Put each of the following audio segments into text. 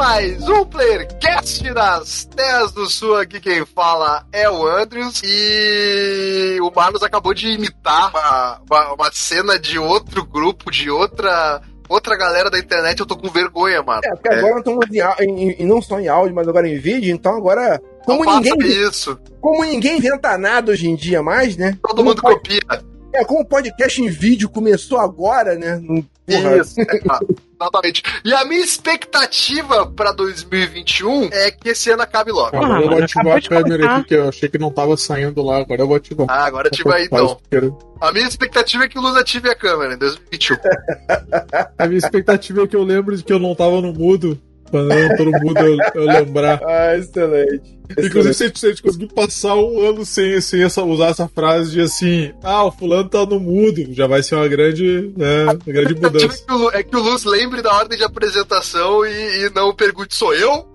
Mais um Playercast das Terras do Sul. Aqui quem fala é o Andrews. E o Marlos acabou de imitar uma, uma, uma cena de outro grupo, de outra outra galera da internet, eu tô com vergonha, mano. É, porque agora estamos em, em, não só em áudio, mas agora em vídeo, então agora. Como Não ninguém, isso. como ninguém inventa nada hoje em dia mais, né? Todo Como mundo pode- copia. É, como o podcast em vídeo começou agora, né? Porra, Isso, é, claro. exatamente. E a minha expectativa pra 2021 é que esse ano acabe logo. Agora Ah, eu vou ativar a câmera aqui, que eu achei que não tava saindo lá. Agora eu vou ativar. Ah, agora ativa aí então. porque A minha expectativa é que o Luz ative a câmera em 2021. A minha expectativa é que eu lembre de que eu não tava no mudo. Não tô no mudo, eu, eu lembrar. Ah, excelente. Inclusive, se a, gente, conseguir passar um ano sem, sem essa, usar essa frase de assim, ah, o fulano tá no mudo, já vai ser uma grande, né, uma grande é mudança. que, o, é que o Luz lembre da ordem de apresentação e, e não pergunte, sou eu?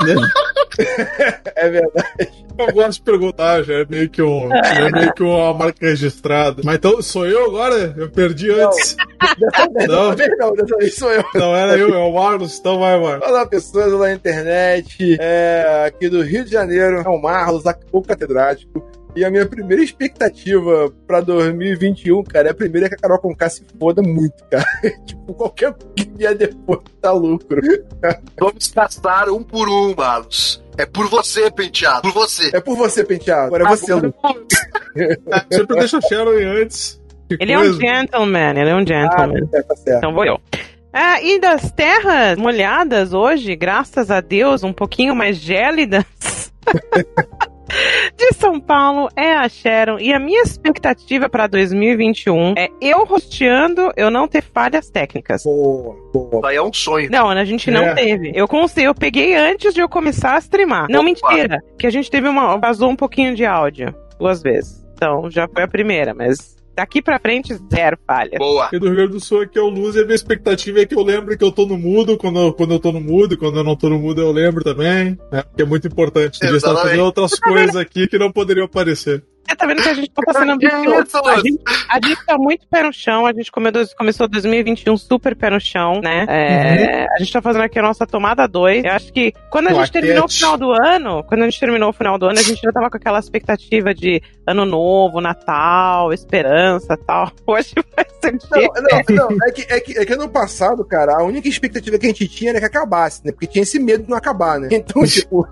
É verdade. Eu gosto de perguntar, já é meio que, um, é meio que uma marca registrada. Mas então, sou eu agora? Eu perdi antes. Não. dessa vez não, dessa vez sou eu. Não era eu, é o Marlos, então vai, Marlos. Olá, pessoas lá na internet, é, aqui do Rio de Janeiro, é o Marlos, o catedrático. E a minha primeira expectativa pra 2021, cara, é a primeira que a Carol Conká se foda muito, cara. tipo, qualquer que vier depois tá lucro. Vamos gastar um por um, Marlos. É por você, penteado. Por você. É por você, Penteado. Agora é você, Lu. Sempre deixa a Sharon aí antes. Que Ele é um coisa. gentleman, ele é um Ah, gentleman. tá, tá certo. Então vou eu. Ah, e das terras molhadas hoje, graças a Deus, um pouquinho mais gélidas. De São Paulo é a Sharon e a minha expectativa para 2021 é eu rosteando, eu não ter falhas técnicas. Boa, boa. Aí é um sonho. Não, a gente não É. teve. Eu consegui, eu peguei antes de eu começar a streamar. Não, Opa. mentira. Que a gente teve uma. Vazou um pouquinho de áudio duas vezes. Então já foi a primeira, mas daqui pra frente, zero falha. Boa. Aqui do Rio Grande do Sul aqui é o Luz e a minha expectativa é que eu lembre que eu tô no mudo quando, eu- quando eu tô no mudo, e quando eu não tô no mudo eu lembro também, né? Que é muito importante. Podia estar Exatamente. fazendo outras coisas aqui que não poderiam aparecer. Você tá vendo que a gente tá Que ambicioso. A gente, a gente tá muito pé no chão, a gente come- começou 2021 super pé no chão, né? É, A gente tá fazendo aqui a nossa tomada 2. Eu acho que quando a gente terminou o final do ano, quando a gente terminou o final do ano, a gente já tava com aquela expectativa de ano novo, Natal, esperança e tal. Hoje vai ser Não, não, não. É que, é, que, é que ano passado, cara, a única expectativa que a gente tinha era que acabasse, né? Porque tinha esse medo de não acabar, né? Então, tipo, o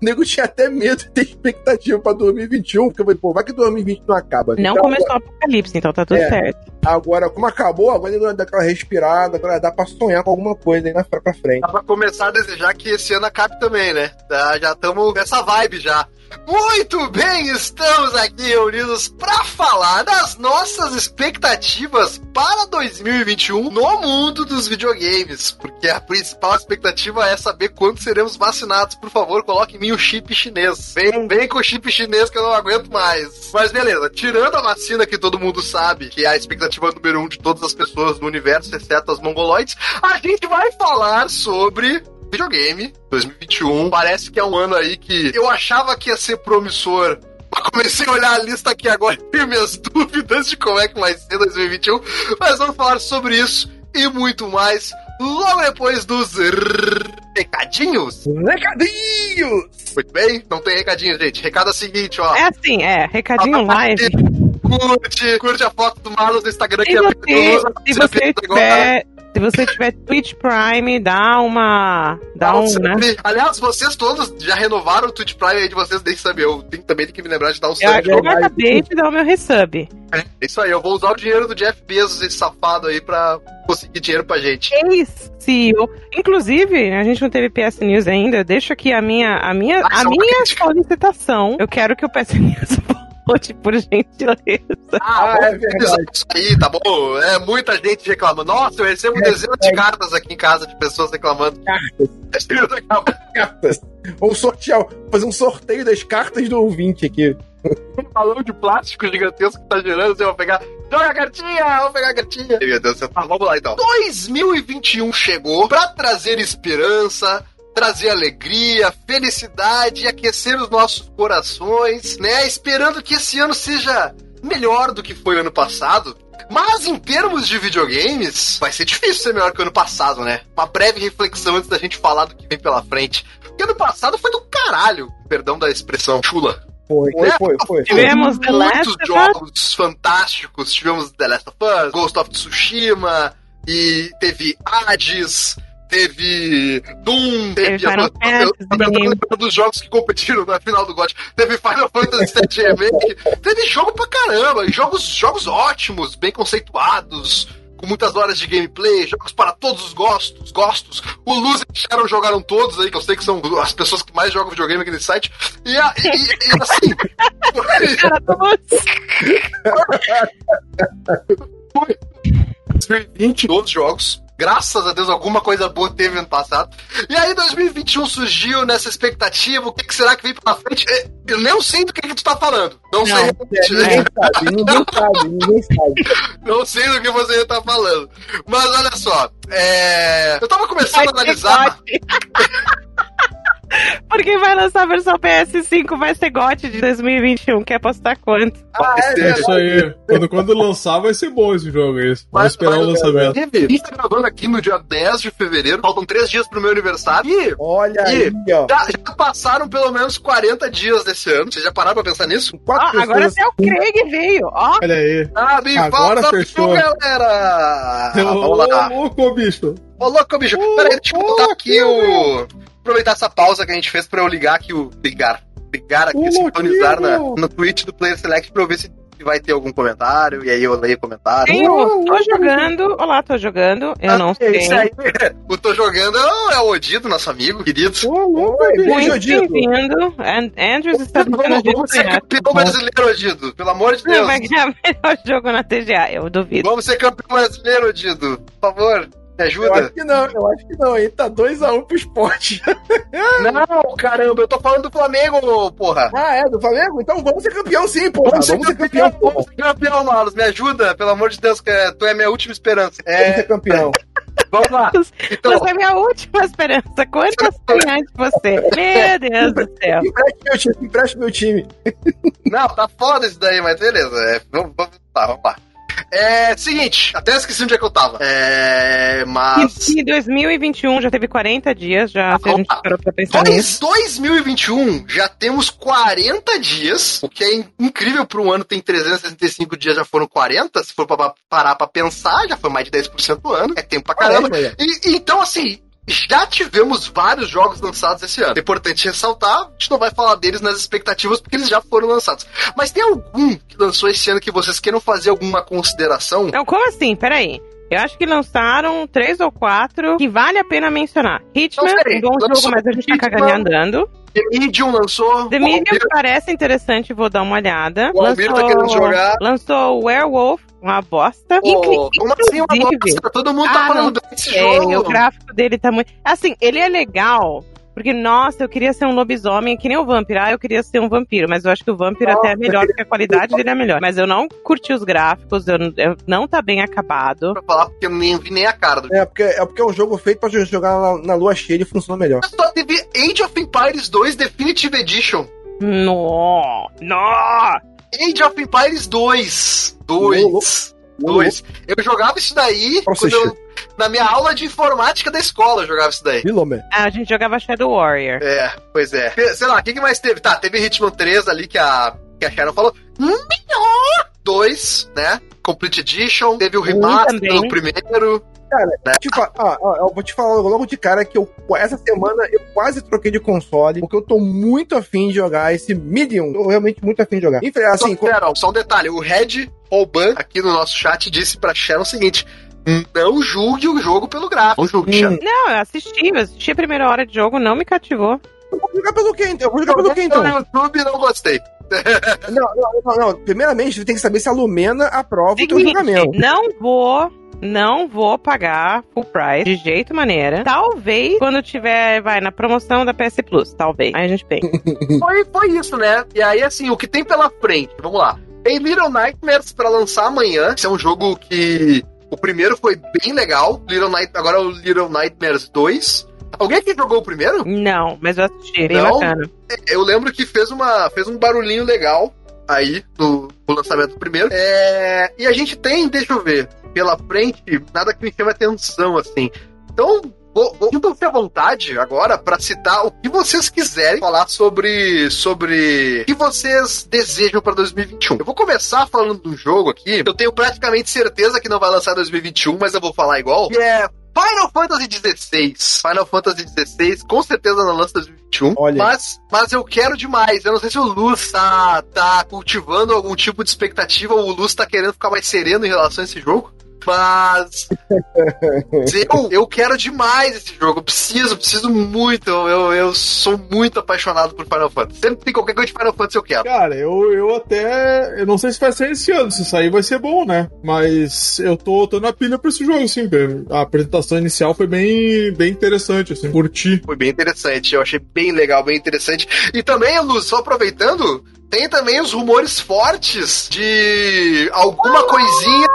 nego tinha até medo de ter expectativa pra 2021, porque eu falei, pô, vai que 2020 não acaba. Não Então, começou o apocalipse, então tá tudo É. certo. Agora, como acabou, agora ele dá aquela respirada, agora dá pra sonhar com alguma coisa aí na, pra frente. Dá pra começar a desejar que esse ano acabe também, né? Já estamos nessa vibe já. Muito bem, estamos aqui reunidos para falar das nossas expectativas para 2021 no mundo dos videogames. Porque a principal expectativa é saber quando seremos vacinados. Por favor, coloque em mim o chip chinês. Vem, vem com o chip chinês que eu não aguento mais. Mas beleza, tirando a vacina que todo mundo sabe, que é a expectativa número um de todas as pessoas do universo, exceto as mongoloides, a gente vai falar sobre videogame 2021. Parece que é um ano aí que eu achava que ia ser promissor. Comecei a olhar a lista aqui agora e tenho minhas dúvidas de como é que vai ser 2021. Mas vamos falar sobre isso e muito mais logo depois dos recadinhos. Recadinhos! Muito bem? Não tem recadinho, gente. Recado é o seguinte, ó. É assim, é, recadinho live. Curte, curte a foto do Marlos no Instagram que é se você tiver, se você tiver Twitch Prime, dá uma, dá um, né? Aliás, vocês todos já renovaram o Twitch Prime aí de vocês, eu saber. Eu tenho, também tenho que me lembrar de dar um Eu, sub. eu acabei de dar o meu resub. É isso aí, eu vou usar o dinheiro do Jeff Bezos, esse safado aí, pra conseguir dinheiro pra gente. Ex-CEO. Inclusive, a gente não teve PS News ainda. Eu deixo aqui a minha, a minha, Ah, a é minha solicitação. Eu quero que o PS News download, por gentileza. Ah, é verdade. Isso aí, tá bom? É muita gente reclamando. Nossa, eu recebo dezenas de cartas aqui em casa de pessoas reclamando. Cartas. Vamos sortear, fazer um sorteio das cartas do ouvinte aqui. um balão de plástico gigantesco que tá girando, você vai pegar. Joga a cartinha! Vou pegar a cartinha! Meu Deus, você tá, vamos lá então. 2021 chegou pra trazer esperança. Trazer alegria, felicidade e aquecer os nossos corações, né? Esperando que esse ano seja melhor do que foi o ano passado. Mas em termos de videogames, vai ser difícil ser melhor que o ano passado, né? Uma breve reflexão antes da gente falar do que vem pela frente. Porque ano passado foi do caralho, perdão da expressão chula. Foi, foi, Né? foi, foi. Tivemos The Last muitos of Us. jogos fantásticos. Tivemos The Last of Us, Ghost of Tsushima, e teve Hades, teve Doom, teve. Teve Final eu- eu- lembrando dos jogos que competiram na final do GOT. Teve Final Fantasy VII Remake. Teve jogo pra caramba. Jogos, jogos ótimos, bem conceituados. Com muitas horas de gameplay, jogos para todos os gostos, gostos. O Luz e Sharon jogaram todos aí, que eu sei que são as pessoas que mais jogam videogame aqui nesse site. E, a- e- e- e assim. Todos. 2020, todos os jogos. Graças a Deus, alguma coisa boa teve ano passado. E aí, 2021 surgiu nessa expectativa. O que, que será que vem pela frente? Eh, Eu nem sei do que, que tu tá falando. Não, sei. É, ninguém sabe, ninguém sabe, ninguém sabe. Não sei do que você tá falando. Mas olha só. é, Eu tava começando a analisar. Porque vai lançar a versão PS5, vai ser GOT de 2021. Quer apostar quanto? Ah, é, É isso aí. Quando, quando lançar, vai ser bom esse jogo aí. Vamos Mas- esperar o lançamento. A gente tá gravando aqui no dia 10 de fevereiro. Faltam três dias pro meu aniversário. E Olha E- aí, ó. já, já passaram pelo menos 40 dias desse ano. Vocês já pararam pra pensar nisso? Quatro Ó, agora até o Craig veio, ó. Olha aí. Ah, me Agora falta fechou. viu, galera! Ô, louco, bicho. Ô, louco, bicho. Ô, Peraí, deixa eu botar aqui o... Aproveitar essa pausa que a gente fez pra eu ligar aqui o... Ligar. Ligar aqui, Ô, sintonizar na, no Twitch do Player Select pra eu ver se vai ter algum comentário. E aí eu leio o comentário. Tem o Tô Jogando. Olá, tô jogando. Eu não Ah, sei. Isso aí. O Tô Jogando é o Odido, nosso amigo, querido. Oi, bicho. Muito bem-vindo. And- Andrews está tentando Vamos, vamos ser campeão brasileiro, Odido. Pelo amor de Não Deus. vai ganhar melhor jogo na TGA, eu duvido. Vamos ser campeão brasileiro, Odido. Por favor, me Eu ajuda. acho que não, eu acho que não, hein? Tá 2x1 pro esporte. Não, caramba, eu tô falando do Flamengo, porra. Ah, é? Do Flamengo? Então vamos ser campeão sim, porra. Vamos Vamos, ser campeão, porra. vamos ser campeão, Marlos. Me ajuda, pelo amor de Deus, que é- tu é minha última esperança. Vamos É, ser campeão. vamos lá. Então, Você é minha última esperança. Quantas tem antes de você? Meu Deus do céu. Empreste meu time, empreste meu time. não, tá foda isso daí, mas beleza. É, vamos, vamos, tá, vamos lá. É, seguinte, até esqueci onde é que eu tava. É, mas... E 2021 já teve 40 dias, já se a gente parou pra pensar nisso. Dois, 2021 já temos 40 dias, o que é in- incrível para um ano tem 365 dias, já foram 40. Se for pra parar pra pensar, já foi mais de 10% do ano. É tempo pra caramba. Caramba, é. E, então, assim, já tivemos vários jogos lançados esse ano. É importante ressaltar, a gente não vai falar deles nas expectativas porque eles já foram lançados. Mas tem algum que lançou esse ano que vocês queiram fazer alguma consideração? Não, como assim? Peraí. Eu acho que lançaram três ou quatro que vale a pena mencionar. Hitman, Não, peraí, um bom lançou jogo, mas a gente tá Hitman. cagando e andando. The Medium lançou. The Medium Almir- parece interessante, vou dar uma olhada. O Almir tá querendo jogar. Lançou Werewolf, uma bosta. Inclu- como assim uma bosta? Todo mundo Ah, tá falando desse É, jogo. o gráfico dele tá muito. Assim, ele é legal. Porque, nossa, eu queria ser um lobisomem, que nem o Vampiro. Ah, eu queria ser um vampiro, mas eu acho que o Vampiro até é melhor, porque a qualidade dele é melhor. Mas eu não curti os gráficos, eu, eu- não tá bem acabado. Pra falar, porque eu nem vi nem a cara do É porque, é porque é um jogo feito pra jogar na, na lua cheia e funciona melhor. Só teve Age of Empires 2 Definitive Edition. No, no. Age of Empires 2. Ô, 2. 2. Eu jogava isso daí eu, na minha aula de informática da escola eu jogava isso daí. Ah, a gente jogava Shadow Warrior. É, pois é. Sei lá, o que, que mais teve? Tá, teve Hitman 3 ali que a, que a Sharon falou. Melhor! 2, né? Complete Edition. Teve o Um remaster do primeiro. Te fa- ah, ah, eu vou te falar logo de cara que eu, essa semana eu quase troquei de console, porque eu tô muito afim de jogar esse Medium. Tô realmente muito afim de jogar. Enfim, assim, Só, Sharon, só um detalhe. O Red Roban aqui no nosso chat disse pra Sharon o seguinte. Não julgue o jogo pelo gráfico. Não julgue, Hum. Sharon. Não, eu assisti, eu assisti a primeira hora de jogo, não me cativou. Eu vou jogar pelo quê? então? Eu vou jogar pelo quê, então? No YouTube não gostei. Não, não, não, não. Primeiramente, você tem que saber se a Lumena aprova o teu Seguinte, jogamento. não vou. Não vou pagar full price de jeito maneira. Talvez quando tiver, vai, na promoção da PS Plus. Talvez. Aí a gente pensa. Foi, foi isso, né? E aí, assim, o que tem pela frente? Vamos lá. Tem Little Nightmares pra lançar amanhã. Esse é um jogo que. O primeiro foi bem legal. Little Night... Agora é o Little Nightmares 2. Alguém aqui jogou o primeiro? Não, mas eu assisti. Bem Não? bacana. Eu lembro que fez, uma, fez um barulhinho legal aí no, no lançamento do primeiro. É, e a gente tem, deixa eu ver, pela frente, nada que me chame atenção, assim. Então, sintam-se à vontade agora para citar o que vocês quiserem falar sobre, sobre o que vocês desejam para 2021. Eu vou começar falando de um jogo aqui, eu tenho praticamente certeza que não vai lançar em 2021, mas eu vou falar igual, que é Final Fantasy XVI. Final Fantasy XVI, com certeza não lança em 2021. Olha. Mas, mas eu quero demais. Eu não sei se o Luz tá, tá cultivando algum tipo de expectativa ou o Luz tá querendo ficar mais sereno em relação a esse jogo. Mas. eu, eu quero demais esse jogo. Eu preciso, preciso muito. Eu, eu, sou muito apaixonado por Final Fantasy. Sempre tem qualquer coisa de Final Fantasy eu quero. Cara, eu, eu até. Eu não sei se vai ser esse ano. Se sair vai ser bom, né? Mas eu tô, tô na pilha pra esse jogo, cara. A apresentação inicial foi bem, bem interessante, assim. Curti. Foi bem interessante. Eu achei bem legal, bem interessante. E também, Luz, só aproveitando. Tem também os rumores fortes de alguma coisinha.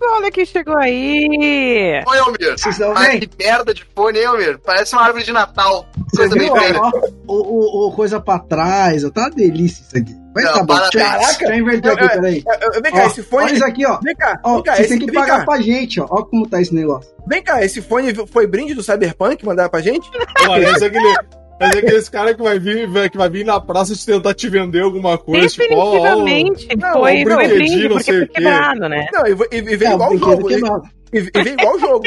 Olha quem chegou aí. Oi, Almir. Vocês bem? que merda de fone, hein, Almir? Parece uma árvore de Natal. Vocês Coisa bem viram? feia. Ó, O, o, o coisa pra trás, ó, tá uma delícia isso aqui. Mas Não, tá bom. parabéns. Deixa, eu- inverter aqui, peraí. Vem cá, Ó, esse fone. Olha isso aqui, ó. Vem cá, Ó, vem cá, você esse, tem que pagar cá, pra gente, ó. Ó como tá esse negócio. vem cá, esse fone foi brinde do Cyberpunk mandaram pra gente? Parece aquele. Mas é aqueles caras que vai vir, que vai vir na praça te tentar te vender alguma coisa, tipo, ó, ó, Definitivamente Não, foi, um foi brinquedinho, brinde, não porque sei o quê. quebrado, né? Não, e, e, e É, igual o jogo. E, e, e veio igual o jogo.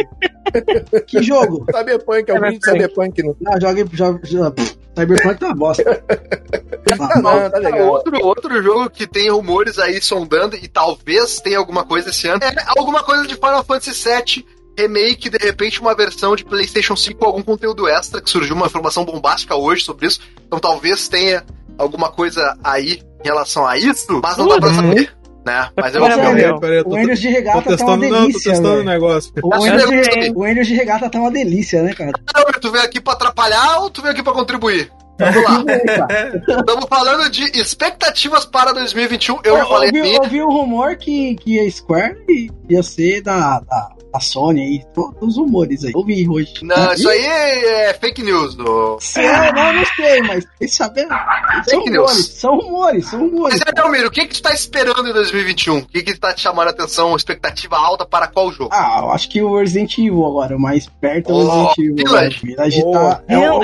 Que jogo? Cyberpunk, é o brinde Cyberpunk. Não. Não, joga. joga, joga Cyberpunk tá uma bosta. Ah, não, tá legal. Outro, outro jogo que tem rumores aí sondando e talvez tenha alguma coisa esse ano é alguma coisa de Final Fantasy VII remake, de repente uma versão de PlayStation 5 com algum conteúdo extra, que surgiu uma informação bombástica hoje sobre isso. Então talvez tenha alguma coisa aí em relação a isso, mas não dá pra Uhum. saber. Né? Mas eu eu- Peraí, peraí, eu O Enders de regata tá uma testando, não, tô delícia, testando o negócio. O Enders, que de, eu- de regata tá uma delícia, né, cara? tu veio aqui pra atrapalhar ou tu veio aqui pra contribuir? Vamos lá. Estamos falando de expectativas para 2021. Eu já falei ouvi um rumor que, que a Square ia ser da, da, da Sony aí. Todos os rumores aí. Ouvi hoje. Não, isso aí é fake news. Do... Se é, não, não sei, mas fiquei sabendo. São Fake news. rumores, são rumores, são rumores. Mas é, Delmiro, o que, que tu tá esperando em 2021? O que, que tá te chamando a atenção? Expectativa alta para qual jogo? Ah, eu acho que o Resident Evil agora, o mais perto é o Oh, Resident Evil. Village. Village Oh, tá, é, o,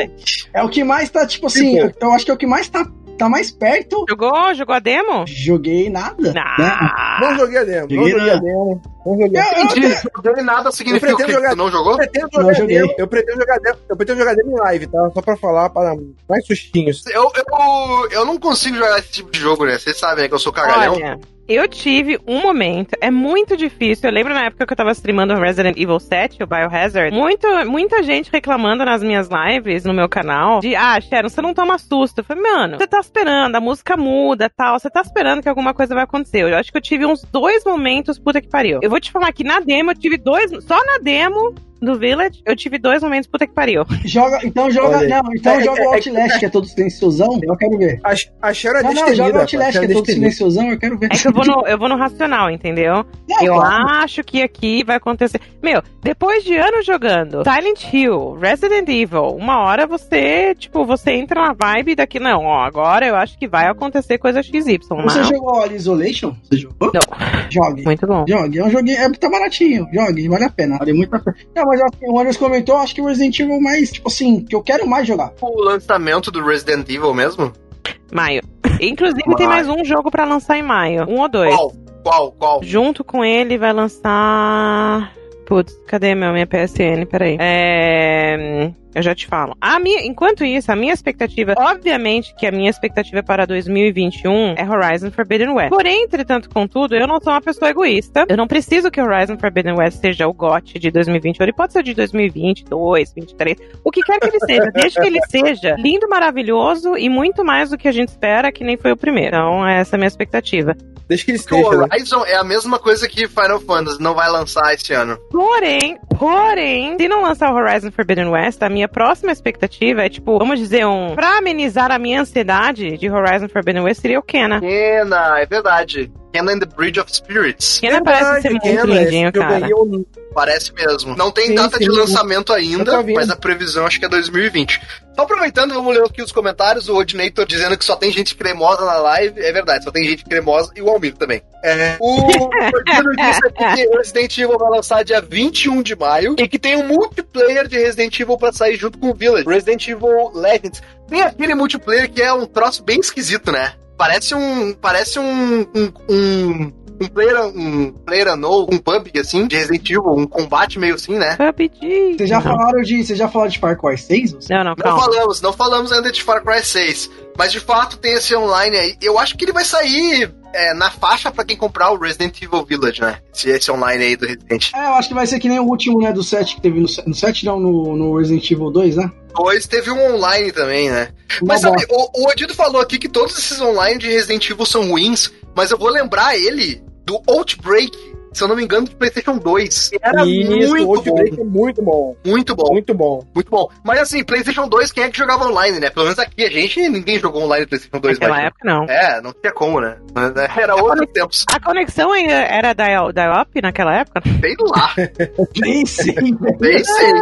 é o que mais tá, tipo assim, eu, eu acho que é o que mais tá, tá mais perto. Jogou? Jogou a demo? Joguei nada. Né? Ah, Não joguei a demo, não Joguei joguei a demo. Não joguei a Eu- eu- Entendi. Joguei nada significa o pretendo jogar- Tu não jogou? Eu pretendo Não jogar a joguei. demo, eu pretendo jogar demo, eu pretendo jogar demo em live, tá? Só pra falar, para mais sustinhos. Eu, eu, eu não consigo jogar esse tipo de jogo, né? Vocês sabem né, que eu sou cagalhão. olha, eu tive um momento, é muito difícil. Eu lembro na época que eu tava streamando Resident Evil 7, o Biohazard, muito, muita gente reclamando nas minhas lives, no meu canal, de, ah, Sharon, você não toma susto. Eu falei, mano, você tá esperando, a música muda tal, você tá esperando que alguma coisa vai acontecer. Eu acho que eu tive uns dois momentos, puta que pariu. Eu vou te falar que na demo eu tive dois, só na demo do Village, eu tive dois momentos, puta que pariu. Joga, então joga, Olha não, então É, joga é, o é, Outlast, que é todo silenciosão, eu quero ver. A, a é Não, não, joga o Outlast, que é todo silenciosão, eu quero ver. É que eu vou no, eu vou no racional, entendeu? Não, Eu claro. acho que aqui vai acontecer. Meu, depois de anos jogando Silent Hill, Resident Evil, uma hora você, tipo, você entra na vibe daqui. Não, ó, agora eu acho que vai acontecer coisa XY. Você Não. jogou All Isolation? Você jogou? Não. Jogue. Muito bom. Jogue, é um joguinho, é, tá baratinho, jogue, vale a pena, vale muito a pena. Não, mas assim, o Anderson comentou, acho que o Resident Evil mais, tipo assim, que eu quero mais jogar. O lançamento do Resident Evil mesmo? Maio. Inclusive, tem mais um jogo pra lançar em maio. Um ou dois. Qual? Qual? Qual? Junto com ele vai lançar. Putz, cadê meu, minha PSN? Peraí. É. Eu já te falo. A minha, enquanto isso, a minha expectativa, obviamente que a minha expectativa para 2021 é Horizon Forbidden West. Porém, entretanto, contudo, eu não sou uma pessoa egoísta. Eu não preciso que Horizon Forbidden West seja o GOT de 2021. Ele pode ser de 2022, 2023, o que quer que ele seja, desde que ele seja lindo, maravilhoso e muito mais do que a gente espera, que nem foi o primeiro. Então, essa é a minha expectativa. Desde que ele Porque o esteja, né? Horizon é a mesma coisa que Final Fantasy, não vai lançar esse ano. Porém, porém, se não lançar o Horizon Forbidden West, a minha próxima expectativa é, tipo, vamos dizer, um. Pra amenizar a minha ansiedade de Horizon Forbidden West seria o Kena. Kena, é verdade. Kena and the Bridge of Spirits. Kena parece ser muito Kena, lindinho, esse jogo cara. eu- Parece mesmo. Não tem Sim, data de sim. lançamento Eu ainda, mas a previsão acho que é 2020. Só aproveitando, vamos ler aqui os comentários. O Odinator dizendo que só tem gente cremosa na live. É verdade, só tem gente cremosa e o Almir também. É, O Cordino disse aqui que Resident Evil vai lançar dia 21 de maio e que tem um multiplayer de Resident Evil pra sair junto com o Village. Resident Evil Legends. Tem aquele multiplayer que é um troço bem esquisito, né? Parece um. Parece um. um, um um player, um player unknown, um pub, assim, de Resident Evil, um combate meio assim, né? PUBG. Vocês já Não. falaram de. Vocês já falaram de Far Cry 6? Não, não, Não calma. falamos, não falamos ainda de Far Cry 6. Mas de fato tem esse online aí. Eu acho que ele vai sair é, na faixa pra quem comprar o Resident Evil Village, né? Esse, esse online aí do Resident. É, eu acho que vai ser que nem o último, né, do 7 que teve no, no 7, não, no, no Resident Evil 2, né? Depois teve um online também, né? Uma Mas sabe, o, o falou aqui que todos esses online de Resident Evil são ruins, mas eu vou lembrar ele do Outbreak, se eu não me engano, do PlayStation 2. que Era isso, muito bom, é muito bom. muito bom, Muito bom. muito bom. Mas assim, PlayStation 2, quem é que jogava online, né? Pelo menos aqui a gente, ninguém jogou online no PlayStation 2 Naquela mais. época, não. É, não tinha como, né? Era outros tempos. A conexão ainda era da Dial-Up naquela época? Sei lá, Nem sei, nem sei.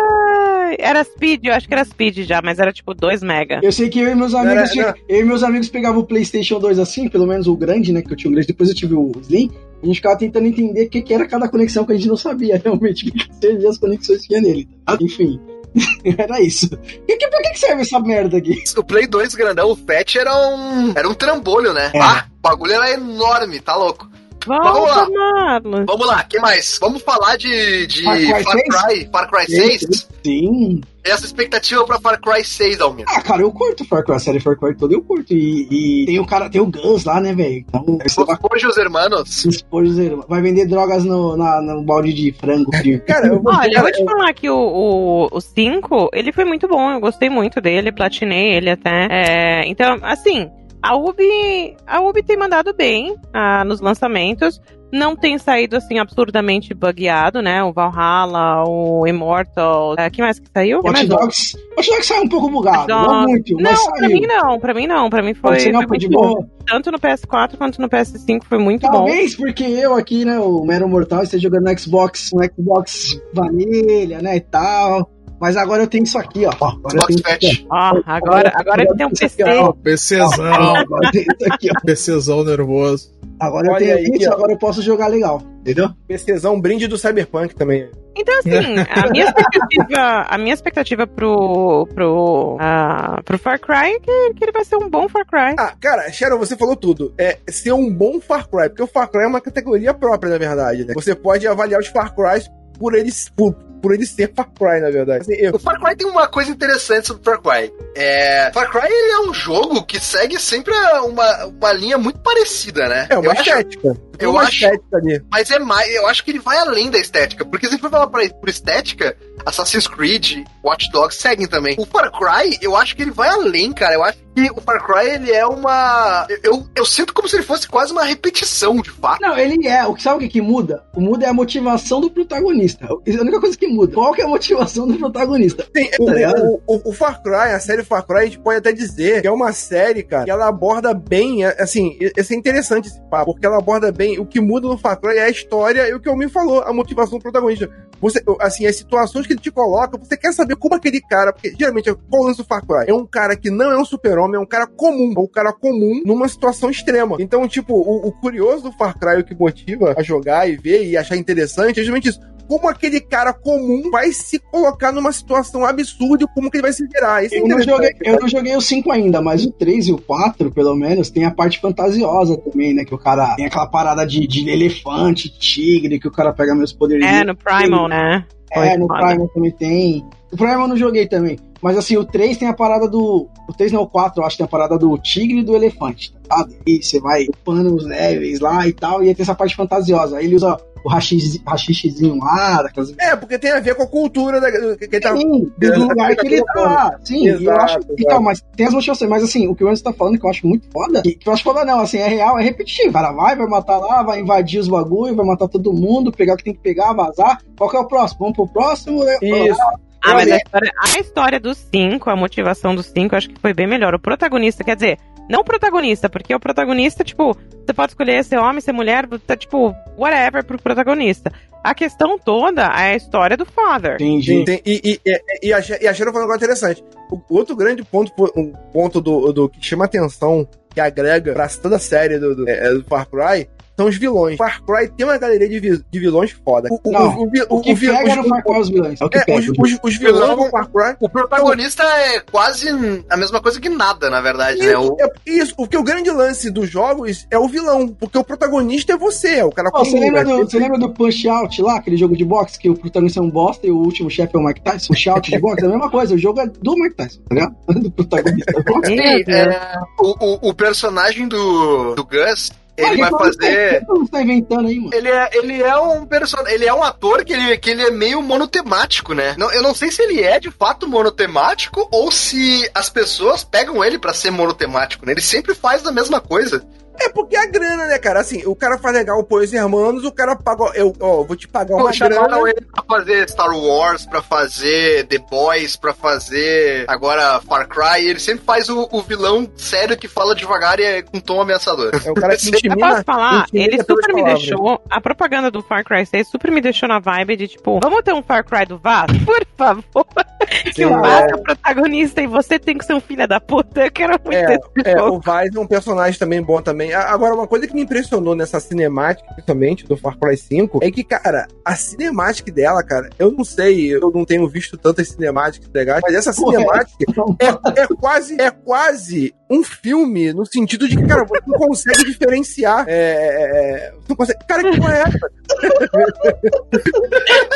Era Speed, eu acho que era Speed já, mas era tipo 2 mega. Eu sei que eu e meus amigos, Era- era- eu e meus amigos pegavam o PlayStation 2 assim, pelo menos o grande, né? Que eu tinha o grande, depois eu tive o Slim. A gente ficava tentando entender o que, que era cada conexão que a gente não sabia realmente o que, que servia as conexões que tinha nele. tá? Enfim. era isso. E que, pra que que serve essa merda aqui? O Play 2 grandão, o Fat era um. Era um trambolho, né? É. Ah, o bagulho era enorme, tá louco. Vamos lá. Marlon. Vamos lá, que mais? Vamos falar de, de Far Cry Far 6? Cry, Far Cry 6? Sim. Essa expectativa pra Far Cry 6, Almir. Ah, cara, eu curto Far Cry, a série Far Cry toda eu curto. E, e tem o cara, tem o Gus lá, né, velho? Então, ser Os bacana. Pojos Hermanos. Esposo, vai vender drogas no, na, no balde de frango. De... Cara, eu vou, Olha, eu vou te falar que o 5, ele foi muito bom, eu gostei muito dele, platinei ele até. É, então, assim, a Ubi, a Ubi tem mandado bem ah, nos lançamentos. Não tem saído assim absurdamente bugueado, né? O Valhalla, o Immortal. É, que mais que saiu? Watch um. Dogs. Watch Dogs saiu um pouco bugado. Não muito, mas Não, pra saiu. mim não, pra mim não. Pra mim foi, não, foi muito bom. boa. Tanto no PS4 quanto no PS5 foi muito bom. Talvez porque eu aqui, né, o Mero Mortal, esteja jogando no Xbox, no Xbox Vanilla, né, e tal. Mas agora eu tenho isso aqui, ó. Ó, Agora eu Xbox tenho isso aqui, Fat. Ó, agora, agora ele tem um PC. ó. PCzão. ó. Agora eu tenho isso aqui, ó. PCzão nervoso. Agora eu Olha tenho aí, isso, ó. agora eu posso jogar legal. Entendeu? PCzão, brinde do Cyberpunk também. Então, assim, a minha expectativa, a minha expectativa pro, pro, ah, pro Far Cry é que, que ele vai ser um bom Far Cry. Ah, cara, Sharon, você falou tudo. É ser um bom Far Cry, porque o Far Cry é uma categoria própria, na verdade, né? Você pode avaliar os Far Cry por eles, por, por ele ser Far Cry, na verdade. Assim, eu, O Far Cry tem uma coisa interessante sobre o Far Cry. É, Far Cry ele é um jogo que segue sempre uma, uma linha muito parecida, né? é uma eu acho, estética. eu uma acho- estética ali. mas é mais, eu acho que ele vai além da estética, porque se for falar pra, por estética, Assassin's Creed, Watch Dogs seguem também. O Far Cry, eu acho que ele vai além, cara. Eu acho que o Far Cry ele é uma, eu, eu, sinto como se ele fosse quase uma repetição, de fato. Não, ele é. O que sabe o que, que muda? O muda é a motivação do protagonista. É a única coisa que muda. Qual que é a motivação do protagonista? Tem, Tá ligado? o, o, o Far Cry, a série Far Cry, a gente pode até dizer que é uma série, cara, que ela aborda bem, é, assim, esse é interessante esse papo, porque ela aborda bem o que muda no Far Cry é a história e o que o me falou, a motivação do protagonista. Você, assim, as situações que ele te coloca, você quer saber como aquele cara, porque geralmente, é o lance do Far Cry? É um cara que não é um super-homem, é um cara comum, é um cara comum numa situação extrema. Então, tipo, o, o curioso do Far Cry, o que motiva a jogar e ver e achar interessante, é justamente isso como aquele cara comum vai se colocar numa situação absurda e como que ele vai se virar. Isso é Eu não, interessante, joguei, eu não joguei o 5 ainda, mas o 3 e o 4, pelo menos, tem a parte fantasiosa também, né? Que o cara tem aquela parada de, de elefante, tigre, que o cara pega meus poderes. É, no Primal, né? É, no. Primal também tem. O Primal eu não joguei também. Mas assim, o 3 tem a parada do. O 3 não, o 4, eu acho tem a parada do tigre e do elefante, tá? E você vai upando os levels lá e tal, e aí tem essa parte fantasiosa. Aí ele usa o rachixizinho lá, daquelas. É, porque tem a ver com a cultura da, do- que tá. Sim, do lugar que ele tá lá. Sim, Exato, eu acho. exato. Então, mas tem as motivações. Mas assim, o que o Anderson tá falando que eu acho muito foda, que, que eu acho foda não, assim, é real, é repetitivo. O cara vai, vai matar lá, vai invadir os bagulho, vai matar todo mundo, pegar o que tem que pegar, vazar. Qual que é o próximo? Vamos pro próximo? Isso. Ah, mas Olha- a história, a história dos cinco, a motivação dos cinco, acho que foi bem melhor. O protagonista, quer dizer, não o protagonista, porque o protagonista, tipo, você pode escolher ser homem, ser mulher, tá, tipo, whatever pro protagonista. A questão toda é a história do father. Entendi. Tem- e, e, e, e a, e a Sharon falou um negócio interessante. O outro grande ponto, um ponto do, do que chama atenção, que agrega pra toda a série do, do, é, do Far Cry, são os vilões. Far Cry tem uma galeria de, vi- de vilões foda. O, o- Não, o, vi- O que o vi- pega os- no Far Cry os vilões. É o que é, os, os, os vilões do Far Cry O protagonista é quase a mesma coisa que nada, na verdade, né? O, Isso, é, isso, porque o grande lance dos jogos é o vilão, porque o protagonista é você, é o cara Pô, você, lembra né? do, você lembra do Punch Out lá, aquele jogo de boxe, que o protagonista é um bosta e o último chefe é o Mike Tyson? Punch Out de boxe é a mesma coisa, o jogo é do Mike Tyson, tá ligado? Do protagonista. Sim, é, o, o, o personagem do, do Gus, ele vai Mas, fazer. Tá inventando aí, mano? Ele é, ele é um person... ele é um ator que ele, que ele é meio monotemático, né? Não, eu não sei se ele é de fato monotemático ou se as pessoas pegam ele pra ser monotemático, né? Ele sempre faz a mesma coisa. É porque a grana, né, cara? Assim, o cara faz legal o Pois Hermanos, o cara paga. Eu, ó, vou te pagar uma Pô, grana. ele pra fazer Star Wars, pra fazer The Boys, pra fazer agora Far Cry. Ele sempre faz o, o vilão sério que fala devagar e é com tom ameaçador. É o cara que Eu posso intimida. falar, intimida ele super me palavras. deixou. A propaganda do Far Cry 6 super me deixou na vibe de tipo, vamos ter um Far Cry do Vaz? Por favor. que Sim, o Vaz é. é o protagonista e você tem que ser um filho da puta. Eu quero muito É, esse é, jogo. o Vaz é um personagem também bom também. A- Agora, uma coisa que me impressionou nessa cinemática, principalmente do Far Cry 5, é que, cara, a cinemática dela, cara, eu não sei, eu não tenho visto tantas cinemáticas legais, mas essa Porra, cinemática é, é quase, é quase um filme no sentido de que, cara, você não consegue diferenciar. É, é, é, você não consegue. Cara, que porra é essa?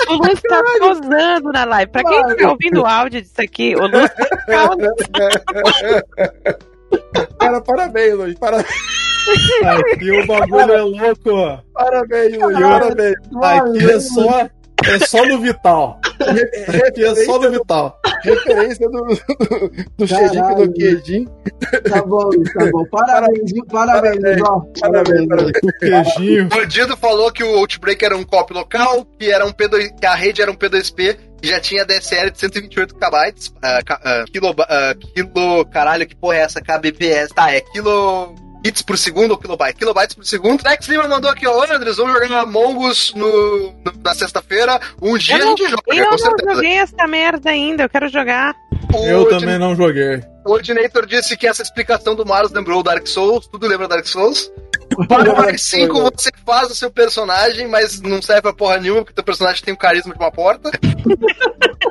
O Luz tá gozando na live. Pra quem estiver ouvindo o áudio disso aqui, o Luz tá. Cara, parabéns, Luiz. Parabéns, Aqui o bagulho é louco. parabéns, Luiz. Parabéns. Aqui é só, é só no Vital. Aqui é só no Vital. Referência do, do, do Caralho. Xedique do Quedinho. Tá bom, tá bom. Parabéns, viu? Parabéns, Parabéns. ó. Parabéns, parabéns. O queijinho. O bandido falou que o Outbreak era um cop local, que, era um P2, que a rede era um P2P, que já tinha DSL de 128 KB, ah, ca- ah, quilo, ah, quilo, caralho, que porra é essa? KBPS, tá, é quilo... Bits por segundo ou kilobyte? Kilobytes por segundo. Lex Lima mandou aqui, ó, Andres, vamos jogar Among Us no, no- na sexta-feira. Um dia Eu a não- gente joga, Eu não certeza. joguei essa merda ainda, eu quero jogar. O Eu Ordin- também não joguei. O Ordinator disse que essa explicação do Marius lembrou o Dark Souls, tudo lembra Dark Souls. Para o 5 você faz o seu personagem, mas não serve pra porra nenhuma, porque teu personagem tem o carisma de uma porta.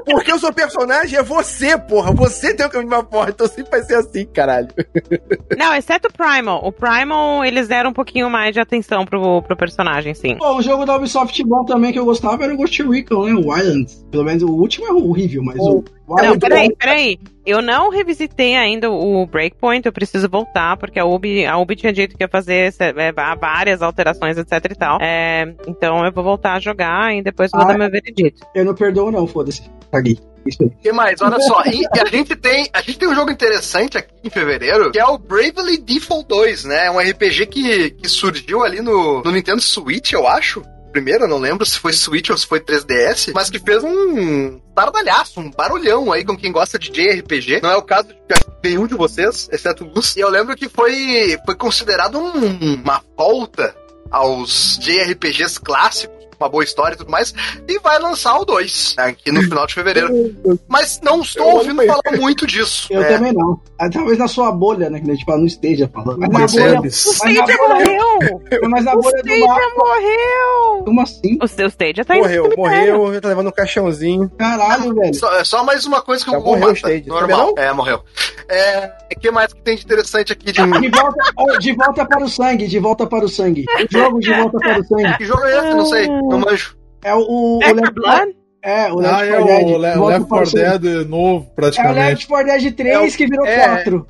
Porque o seu personagem é você, porra. Você tem o caminho de uma porra, então sempre vai ser assim, caralho. Não, exceto o Primal. O Primal, eles deram um pouquinho mais de atenção pro, pro personagem, sim. Pô, um jogo da Ubisoft bom também que eu gostava era o Ghost Recon, né? O Wildlands. Pelo menos o último é horrível, mas o Não, peraí, peraí. Eu não revisitei ainda o Breakpoint, eu preciso voltar, porque a Ubi, a Ubi tinha dito que ia fazer é, várias alterações, etc e tal. É, então eu vou voltar a jogar e depois vou Ah, dar meu veredito. Eu não perdoo não, foda-se. Aí. O que mais? Olha só, a gente tem a gente tem um jogo interessante aqui em fevereiro, que é o Bravely Default 2, né? É um RPG que, que surgiu ali no, no Nintendo Switch, eu acho. Primeiro, não lembro se foi Switch ou se foi 3DS, mas que fez um tardalhaço, um barulhão aí com quem gosta de JRPG. Não é o caso de nenhum de vocês, exceto o Luz. E eu lembro que foi, foi considerado um- uma volta aos JRPGs clássicos, uma boa história e tudo mais, e vai lançar o 2 aqui no final de fevereiro. Mas não estou Eu ouvindo falar muito disso. Eu É. também não. Ah, Talvez na sua bolha, né? Que a gente fala no Stadia falando. Mas na bolha. O Stadia bolha, morreu! mas na O bolha do Stadia morreu! Como assim? O seu Stadia tá indo Morreu, morreu, já tá levando um caixãozinho. Caralho, velho. Só, é só mais uma coisa que Já o Google morreu o mata. Stadia, Normal. É, morreu. É, o que mais que tem de interessante aqui de De volta, de volta para o sangue, de volta para o sangue. O jogo de volta para o sangue. Que jogo é esse? Não sei, não manjo. É o. o, o Blood? É, o Left Ah, é 4 Dead. o Le- Left para 4 o seu- Dead novo, É o praticamente. Left 4 Dead 3 É o- que virou é. 4.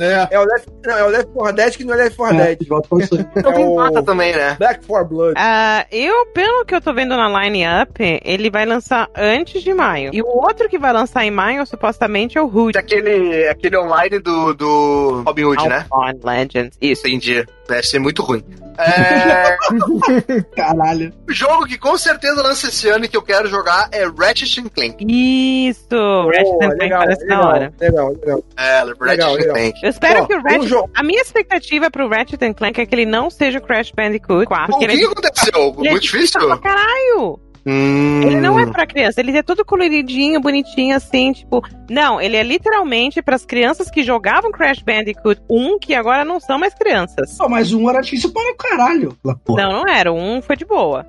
É. É o Left, não, é o Left 4 Dead que não é Left 4 É, Dead. o seu. Então tem o- mata também, né? Black 4 Blood. Ah, eu, pelo que eu tô vendo na line-up, ele vai lançar antes de maio. E o outro que vai lançar em maio, supostamente, é o Hood. Aquele, aquele online do, do Robin Hood, né? On Legends. Isso. Entendi. Deve ser muito ruim. É, Caralho. o jogo que com certeza lança esse ano e que eu quero jogar é Ratchet Clank. Isso! Ratchet Boa, Clank legal, parece da legal, hora. legal, legal. É, Ratchet Legal, legal. Clank. Eu espero Ó, que o um Ratchet. jogo- A minha expectativa pro Ratchet Clank é que ele não seja o Crash Bandicoot 4. O que, ele que aconteceu? ele é Muito difícil? pra caralho! Hum. Ele não é pra criança, ele é todo coloridinho, bonitinho, assim, tipo. Não, ele é literalmente pras crianças que jogavam Crash Bandicoot 1, que agora não são mais crianças. Pô, mas um era difícil para o caralho. Não, não era. Um foi de boa.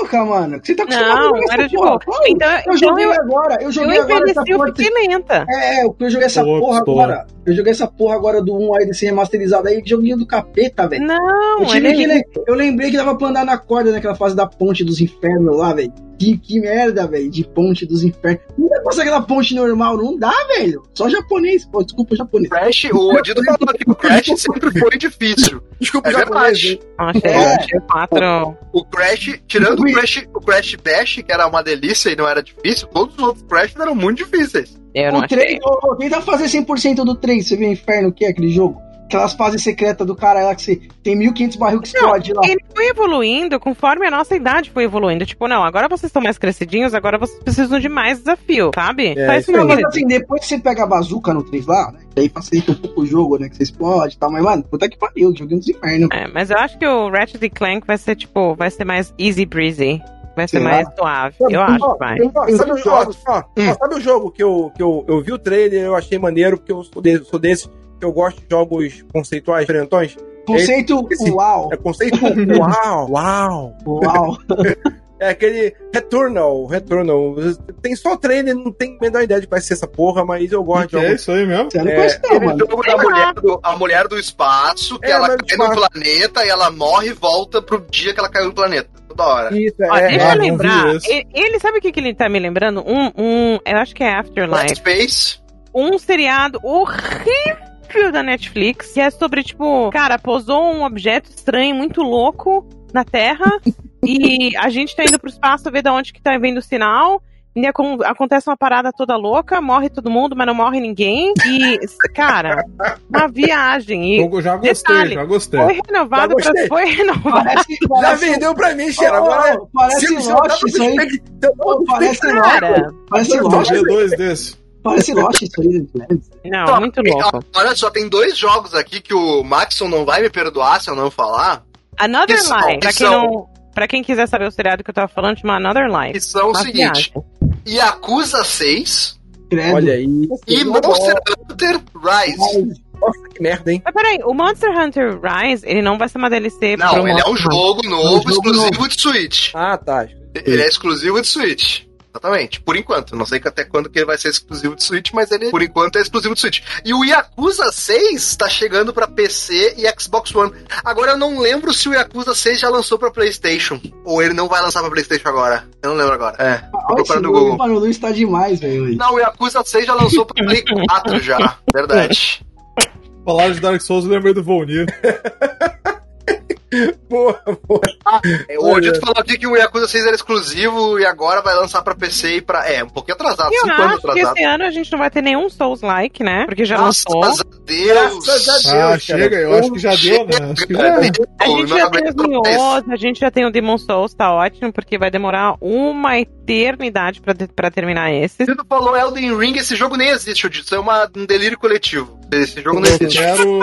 Louca, mano. Você tá acostumado Não, a jogar era essa de porra. boa. Pô, Então, eu então joguei eu, agora. Eu eu joguei agora essa envelheci, eu porra. fiquei lenta. É, é, eu joguei essa porra agora. Eu joguei essa porra agora do 1 aí desse remasterizado aí, joguinho do capeta, velho. Não, Eu, tive ele que é le- eu lembrei que dava pra andar na corda naquela fase da ponte dos infernos lá, velho. Que, que merda, velho, de ponte dos infernos. Não dá pra fazer aquela ponte normal, não dá, velho. Só japonês, pô, desculpa, japonês. Crash, o Odito falou que o Crash sempre foi difícil. Desculpa, É japonês. verdade. Achei, É. achei quatro. O Crash, tirando o Crash, o Crash Bash, que era uma delícia e não era difícil, todos os outros Crash eram muito difíceis. Eu não O 3, achei. ô, tenta fazer 100% do 3, você vê o inferno que é aquele jogo? Aquelas fases secretas do cara lá que você tem 1500 barril que explode lá. Ele foi evoluindo conforme a nossa idade foi evoluindo. Tipo, não, agora vocês estão mais crescidinhos, agora vocês precisam de mais desafio, sabe? É, Faz aí. Mas assim, depois que você pega a bazuca no 3 lá, né? que Aí facilita um pouco o jogo, né? Que você explode e tal. Mas, mano, puta que pariu, joguinho dos infernos. É, mas eu acho que o Ratchet Clank vai ser, tipo, vai ser mais easy breezy. Vai ser Será? mais suave. Eu acho que vai. ó, Tem sabe, o, ó, ó, sabe o jogo que eu, que eu, eu vi o trailer eu achei maneiro, porque eu sou, de, sou desses que eu gosto de jogos conceituais, diferentões. Conceito Esse- uau, É conceito uau, uau. uau. É aquele Returnal, Returnal. Tem só trailer, não tem a menor ideia de que vai ser essa porra, mas eu gosto de é jogos. isso aí mesmo? Você não É, conhece não, Aquele mano. jogo da mulher do, a mulher do espaço, que É, ela cai no planeta e ela morre e volta pro dia que ela caiu no planeta. Toda hora. Isso, Ó, é, deixa ah, eu não lembrar. Ele, ele- sabe o que, que ele tá me lembrando? Um, um. Eu acho que é Afterlife. Space. Um seriado horrível da Netflix. Que é sobre, tipo, cara, posou um objeto estranho, muito louco na Terra. e a gente tá indo pro espaço ver de onde que tá vindo o sinal. E acon- acontece uma parada toda louca, morre todo mundo, mas não morre ninguém. E, cara, uma viagem. E Eu já gostei, Detalhe, já gostei. foi renovado Já gostei. pra. Foi renovado. Parece, Já parece, vendeu pra mim, cheiro. Ô, Agora parece tava Lost isso aí. eu tava Ô, parece suspeito- Cara, Parece Lost. Parece Lost isso aí, né? não, Ó, muito e, louco. Olha só, tem dois jogos aqui que o Maxon não vai me perdoar se eu não falar, Another que Life, pra que quem, são- não, pra quem quiser saber o seriado que eu tava falando, chama Another Life. que são o seguinte. Yakuza 6 Credo. Olha aí. e Monster Hunter Rise. Nossa, que merda, hein? Mas peraí, o Monster Hunter Rise, ele não vai ser uma DLC Não, pro ele é um Monster jogo novo, jogo exclusivo de Switch. Ah, tá. Ele é exclusivo de Switch. Exatamente, por enquanto. Não sei que até quando que ele vai ser exclusivo de Switch, mas ele, por enquanto, é exclusivo de Switch. E o Yakuza 6 tá chegando pra PC e Xbox One. Agora eu não lembro se o Yakuza 6 já lançou pra PlayStation. Ou ele não vai lançar pra PlayStation agora. Eu não lembro agora. É, tô Olha esse procurando no Google. mano, o Luiz tá demais, velho. Não, o Yakuza 6 já lançou pra Play 4 já. Verdade. Falaram de Dark Souls, eu lembrei do Volnir. Porra, porra. É, O Odito falou aqui que o Yakuza 6 era exclusivo e agora vai lançar pra PC e pra. É, um pouquinho atrasado, eu 5 anos atrasado. esse ano a gente não vai ter nenhum Souls-like, né? Porque já Graças lançou. a Deus! Graças a Deus. Ah, chega, eu acho que já deu, né? Acho que já. A gente já tem os a gente já tem o Demon Souls, tá ótimo, porque vai demorar uma eternidade pra, pra terminar esse. O Cido falou Elden Ring, esse jogo nem existe, Odito. Isso é uma, um delírio coletivo. Esse jogo não Eu existe. quero,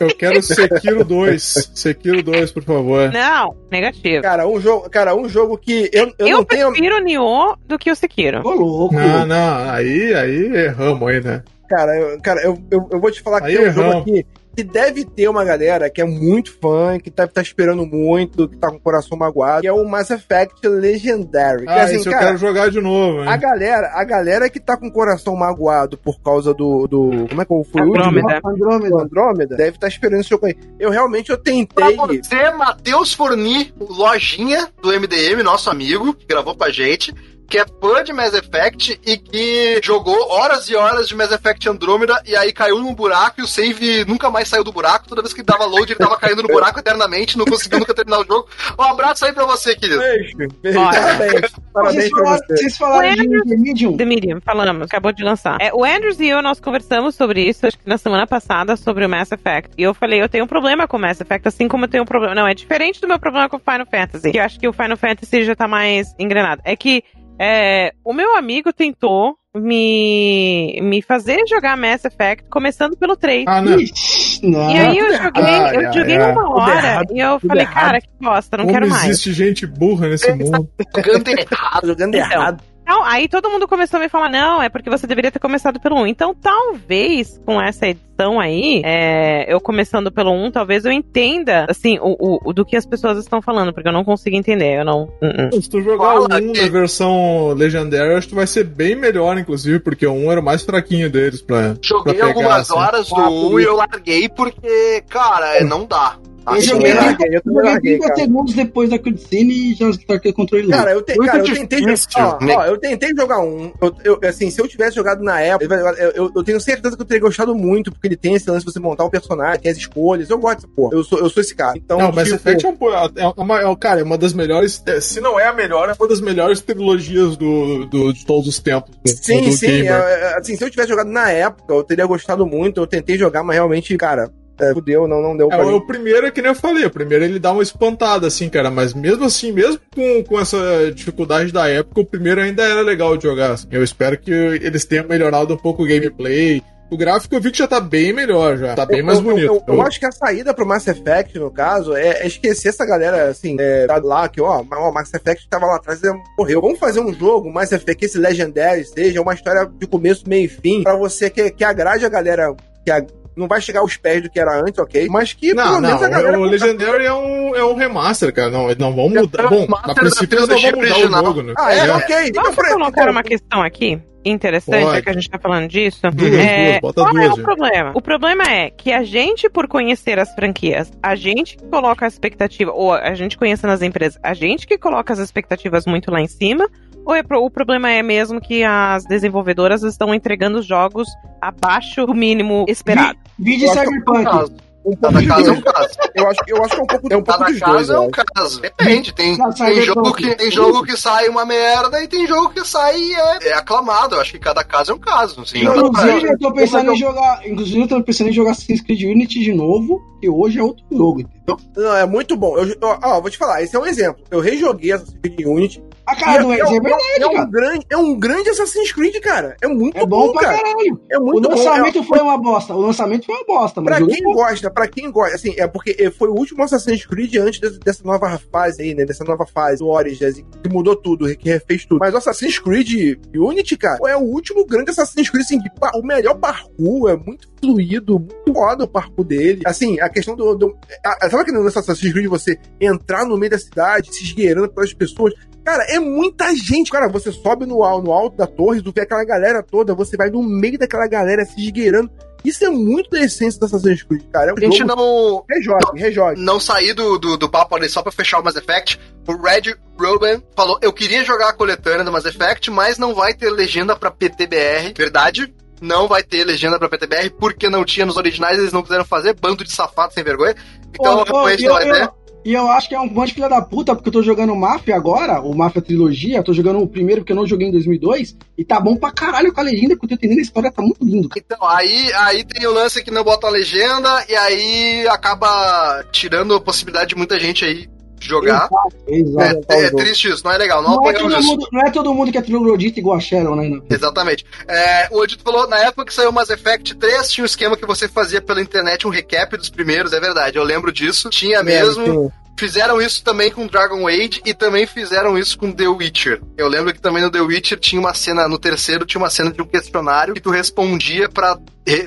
eu quero Sekiro 2. Sekiro 2, por favor. Não, negativo. Cara, um jogo, cara, um jogo que eu, eu, Eu, não tenho. prefiro o Nioh do que o Sekiro. Ô, louco. Não, não, aí, aí erramos aí, né? Cara, eu, cara eu, eu, eu vou te falar que Aí tem um jogo erramos. aqui que deve ter uma galera que é muito fã, que tá, tá esperando muito, que tá com o coração magoado, que é o Mass Effect Legendary. Que, Ah, assim, isso eu cara, quero jogar de novo, A hein? galera, a galera que tá com o coração magoado por causa do. do como é que foi o último? Andrômeda. Andrômeda. Deve estar esperando esse jogo aí. Eu realmente eu Pra tentei. você, Matheus Forni, lojinha do MDM, nosso amigo, que gravou com a gente. Que é fã de Mass Effect e que jogou horas e horas de Mass Effect Andromeda e aí caiu num buraco e o save nunca mais saiu do buraco. Toda vez que dava load, ele tava caindo no buraco eternamente, não conseguiu nunca terminar o jogo. Um abraço aí pra você, querido. Beijo, beijo. Parabéns. Parabéns Vocês pra falaram, você. vocês falaram de Andrews- The Medium. The Medium, falamos, acabou de lançar. É, o Andrews e eu, nós conversamos sobre isso, acho que na semana passada, sobre o Mass Effect. E eu falei, eu tenho um problema com o Mass Effect, assim como eu tenho um problema. Não, é diferente do meu problema com o Final Fantasy. Que eu acho que o Final Fantasy já tá mais engrenado. É que é, o meu amigo tentou me, me fazer jogar Mass Effect, começando pelo 3. Ah, não. Ixi, não. E aí eu joguei, Ah, eu é, joguei é. uma hora errado, e eu falei, errado. cara, que bosta, não Como quero mais. existe gente burra nesse mundo. Jogando errado. Jogando Então, errado. Então, aí todo mundo começou a me falar, não, é porque você deveria ter começado pelo 1. Então, talvez, com essa edição aí, é, eu começando pelo 1, talvez eu entenda, assim, o, o- o do que as pessoas estão falando, porque eu não consigo entender, eu não... uh-uh. Se tu jogar Fala o 1 que- na versão legendária, acho que vai ser bem melhor, inclusive, porque o 1 era o mais fraquinho deles pra. Joguei pra pegar, algumas assim. horas do Ah, 1 e eu larguei porque, cara, é, não dá. Eu joguei, eu larguei, eu também joguei larguei, 30 cara. segundos depois da cutscene e já larguei o controle. Cara, eu, te- cara, eu tentei ó, né? ó, eu tentei jogar um. Eu, eu- assim, se eu tivesse jogado na época, eu, eu- eu tenho certeza que eu teria gostado muito, porque ele tem esse lance de você montar um personagem, tem as escolhas. Eu gosto dessa porra. Eu sou, eu sou esse cara. Então, Não, Mass tipo, Effect é, um, é uma, é, cara, é uma das melhores. é, se não é a melhor, é uma das melhores trilogias do, do- de todos os tempos. do- Sim, do sim. é, é, assim, se eu tivesse jogado na época, eu teria gostado muito. Eu tentei jogar, mas realmente, cara, é, fudeu, não, não deu É, pra o, primeiro é que nem eu falei, o primeiro ele dá uma espantada, assim, cara, mas mesmo assim, mesmo com, com essa dificuldade da época, o primeiro ainda era legal de jogar. assim. Eu espero que eles tenham melhorado um pouco o gameplay. O gráfico eu vi que já tá bem melhor, já. Tá bem Eu- mais bonito. Eu, eu- eu acho que a saída pro Mass Effect, no caso, é, é esquecer essa galera, assim, é, tá lá, que, ó, o Mass Effect tava lá atrás e morreu. Vamos fazer um jogo, Mass Effect, que esse Legendary seja uma história de começo, meio e fim, pra você que, que agrade a galera, que a- não vai chegar aos pés do que era antes, ok? Mas que Não, pelo não, menos a galera. o Legendary é um, é um remaster, cara. Não, não vão mudar. É Bom, a princípio eles não vão mudar original. o jogo, né? Ah, é, É. ok. Então, Posso por- colocar então, uma questão aqui? Interessante, Pode. já que a gente tá falando disso. Duas, É, duas, bota qual duas, é o gente. problema? O problema é que a gente, por conhecer as franquias, a gente que coloca a expectativa, ou a gente conhecendo as empresas, a gente que coloca as expectativas muito lá em cima, é o problema é mesmo que as desenvolvedoras estão entregando os jogos abaixo do mínimo esperado? Acho que é um Cyberpunk. caso. um pouco Cada dos caso é um caso. Eu acho, que- eu acho que é um pouco, é um pouco Cada dos dois. caso é um caso. Depende. Tem, tem, jogo que, tem jogo que sai uma merda e tem jogo que sai e é, é aclamado. Eu acho que cada caso é um caso. Assim, Inclusive, eu tô pensando é em que jogar. Inclusive, eu tô pensando em jogar Assassin's Creed Unity de novo, que hoje é outro jogo, entendeu? Não, é muito bom. Eu, ó, ó, vou te falar, esse é um exemplo. Eu rejoguei Assassin's Creed Unity. A cara do é, Ed é verdade, é um cara. grande, é um grande Assassin's Creed, cara. É muito É bom pra cara. caralho. É O muito bom. lançamento É- foi uma bosta. O lançamento foi uma bosta, mas Pra o quem é bom. gosta, pra quem gosta, assim, é porque foi o último Assassin's Creed antes dessa, nova fase aí, né? Dessa nova fase, do Origins, que mudou tudo, que refez tudo. Mas o Assassin's Creed Unity, cara, é o último grande Assassin's Creed, assim, o melhor parkour, é muito fluido, muito foda o parkour dele. Assim, a questão do. do a, sabe que no Assassin's Creed você entrar no meio da cidade, se esgueirando pelas pessoas? Cara, é muita gente. Cara, você sobe no, no alto da torre, tu vê aquela galera toda, você vai no meio daquela galera se esgueirando. Isso é muito da essência do Assassin's Creed, cara. É um A gente jogo... não, Rejogue, rejogue. não sair do, do, do papo ali só pra fechar o Mass Effect. O Red Robin falou: Eu queria jogar a coletânea do Mass Effect, mas não vai ter legenda pra PTBR. Verdade? Não vai ter legenda pra PTBR porque não tinha nos originais, eles não quiseram fazer, bando de safados sem vergonha. Então eu reconheço e eu, a ideia. eu- e eu acho que é um monte de filha da puta, porque eu tô jogando Mafia agora, o Mafia Trilogia, tô jogando o primeiro porque eu não joguei em 2002, e tá bom pra caralho com a legenda, porque eu tô entendendo a história, tá muito lindo. Então, aí, aí tem o lance que não bota a legenda e aí acaba tirando a possibilidade de muita gente aí jogar. Exato. É, é triste isso, não é legal, não Não é, todo mundo, não é todo mundo que é troglodita igual a Sharon, né? Não. Exatamente. É, o Odito falou, na época que saiu o Mass Effect 3, tinha um esquema que você fazia pela internet, um recap dos primeiros, é verdade, eu lembro disso. Tinha mesmo. Fizeram isso também com Dragon Age e também fizeram isso com The Witcher. Eu lembro que também no The Witcher tinha uma cena, no terceiro tinha uma cena de um questionário que tu respondia pra,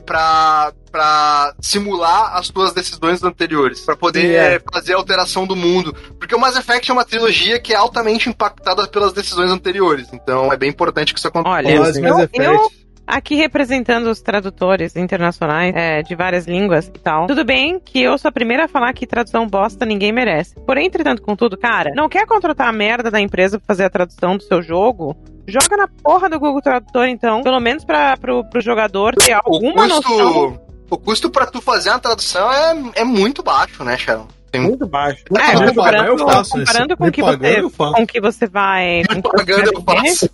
pra, pra simular as tuas decisões anteriores, pra poder é. fazer a alteração do mundo. Porque o Mass Effect é uma trilogia que é altamente impactada pelas decisões anteriores. Então é bem importante que isso aconteça. Olha, Mas Mass eu, Effect. eu aqui representando os tradutores internacionais é, de várias línguas e tal. Tudo bem que eu sou a primeira a falar que tradução bosta ninguém merece. Porém, entretanto, contudo, cara, não quer contratar a merda da empresa pra fazer a tradução do seu jogo? Joga na porra do Google Tradutor, então. Pelo menos pra, pro, pro jogador ter O alguma noção. custo, o custo pra tu fazer uma tradução é, é muito baixo, né, Sharon? Muito baixo. É, mas me pagar, eu comparando, faço. comparando com Me o que você, com que você vai. com o que você Pagando eu faço.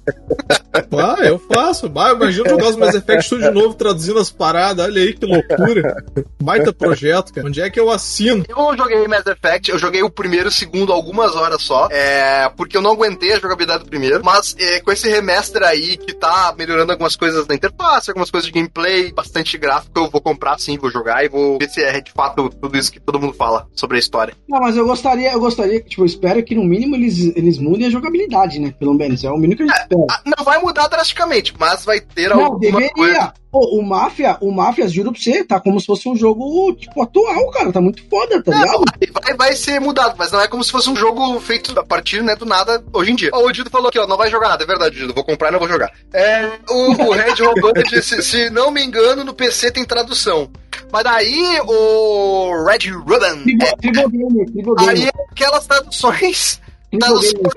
Ah, eu faço. Bah, imagina jogar os Mass Effect tudo de novo, traduzindo as paradas. Olha aí que loucura. Baita projeto, cara. Onde é que eu assino? Eu não joguei Mass Effect, eu joguei o primeiro e o segundo algumas horas só, é, porque eu não aguentei a jogabilidade do primeiro, mas é, com esse remaster aí que tá melhorando algumas coisas na interface, algumas coisas de gameplay, bastante gráfico, eu vou comprar sim, vou jogar e vou ver se é de fato tudo isso que todo mundo fala sobre a história. Não, mas eu gostaria, eu gostaria, tipo, eu espero que no mínimo eles, eles mudem a jogabilidade, né? Pelo menos, é o mínimo que a gente espera. Ah, Não vai mudar drasticamente, mas vai ter Não, alguma deveria. coisa. Pô, o Máfia, o Máfia, juro pra você, tá como se fosse um jogo, tipo, atual, cara. Tá muito foda, tá ligado? Vai, vai ser mudado, mas não é como se fosse um jogo feito a partir né, do nada hoje em dia. Ó, o Dido falou aqui, ó, não vai jogar nada, é verdade, Dido, vou comprar e não vou jogar. É, o, o Red Robot disse, se não me engano, no PC tem tradução. Mas daí o Red Ruben, Triple, triple Gamer, Triple aí Gamer. é aquelas traduções,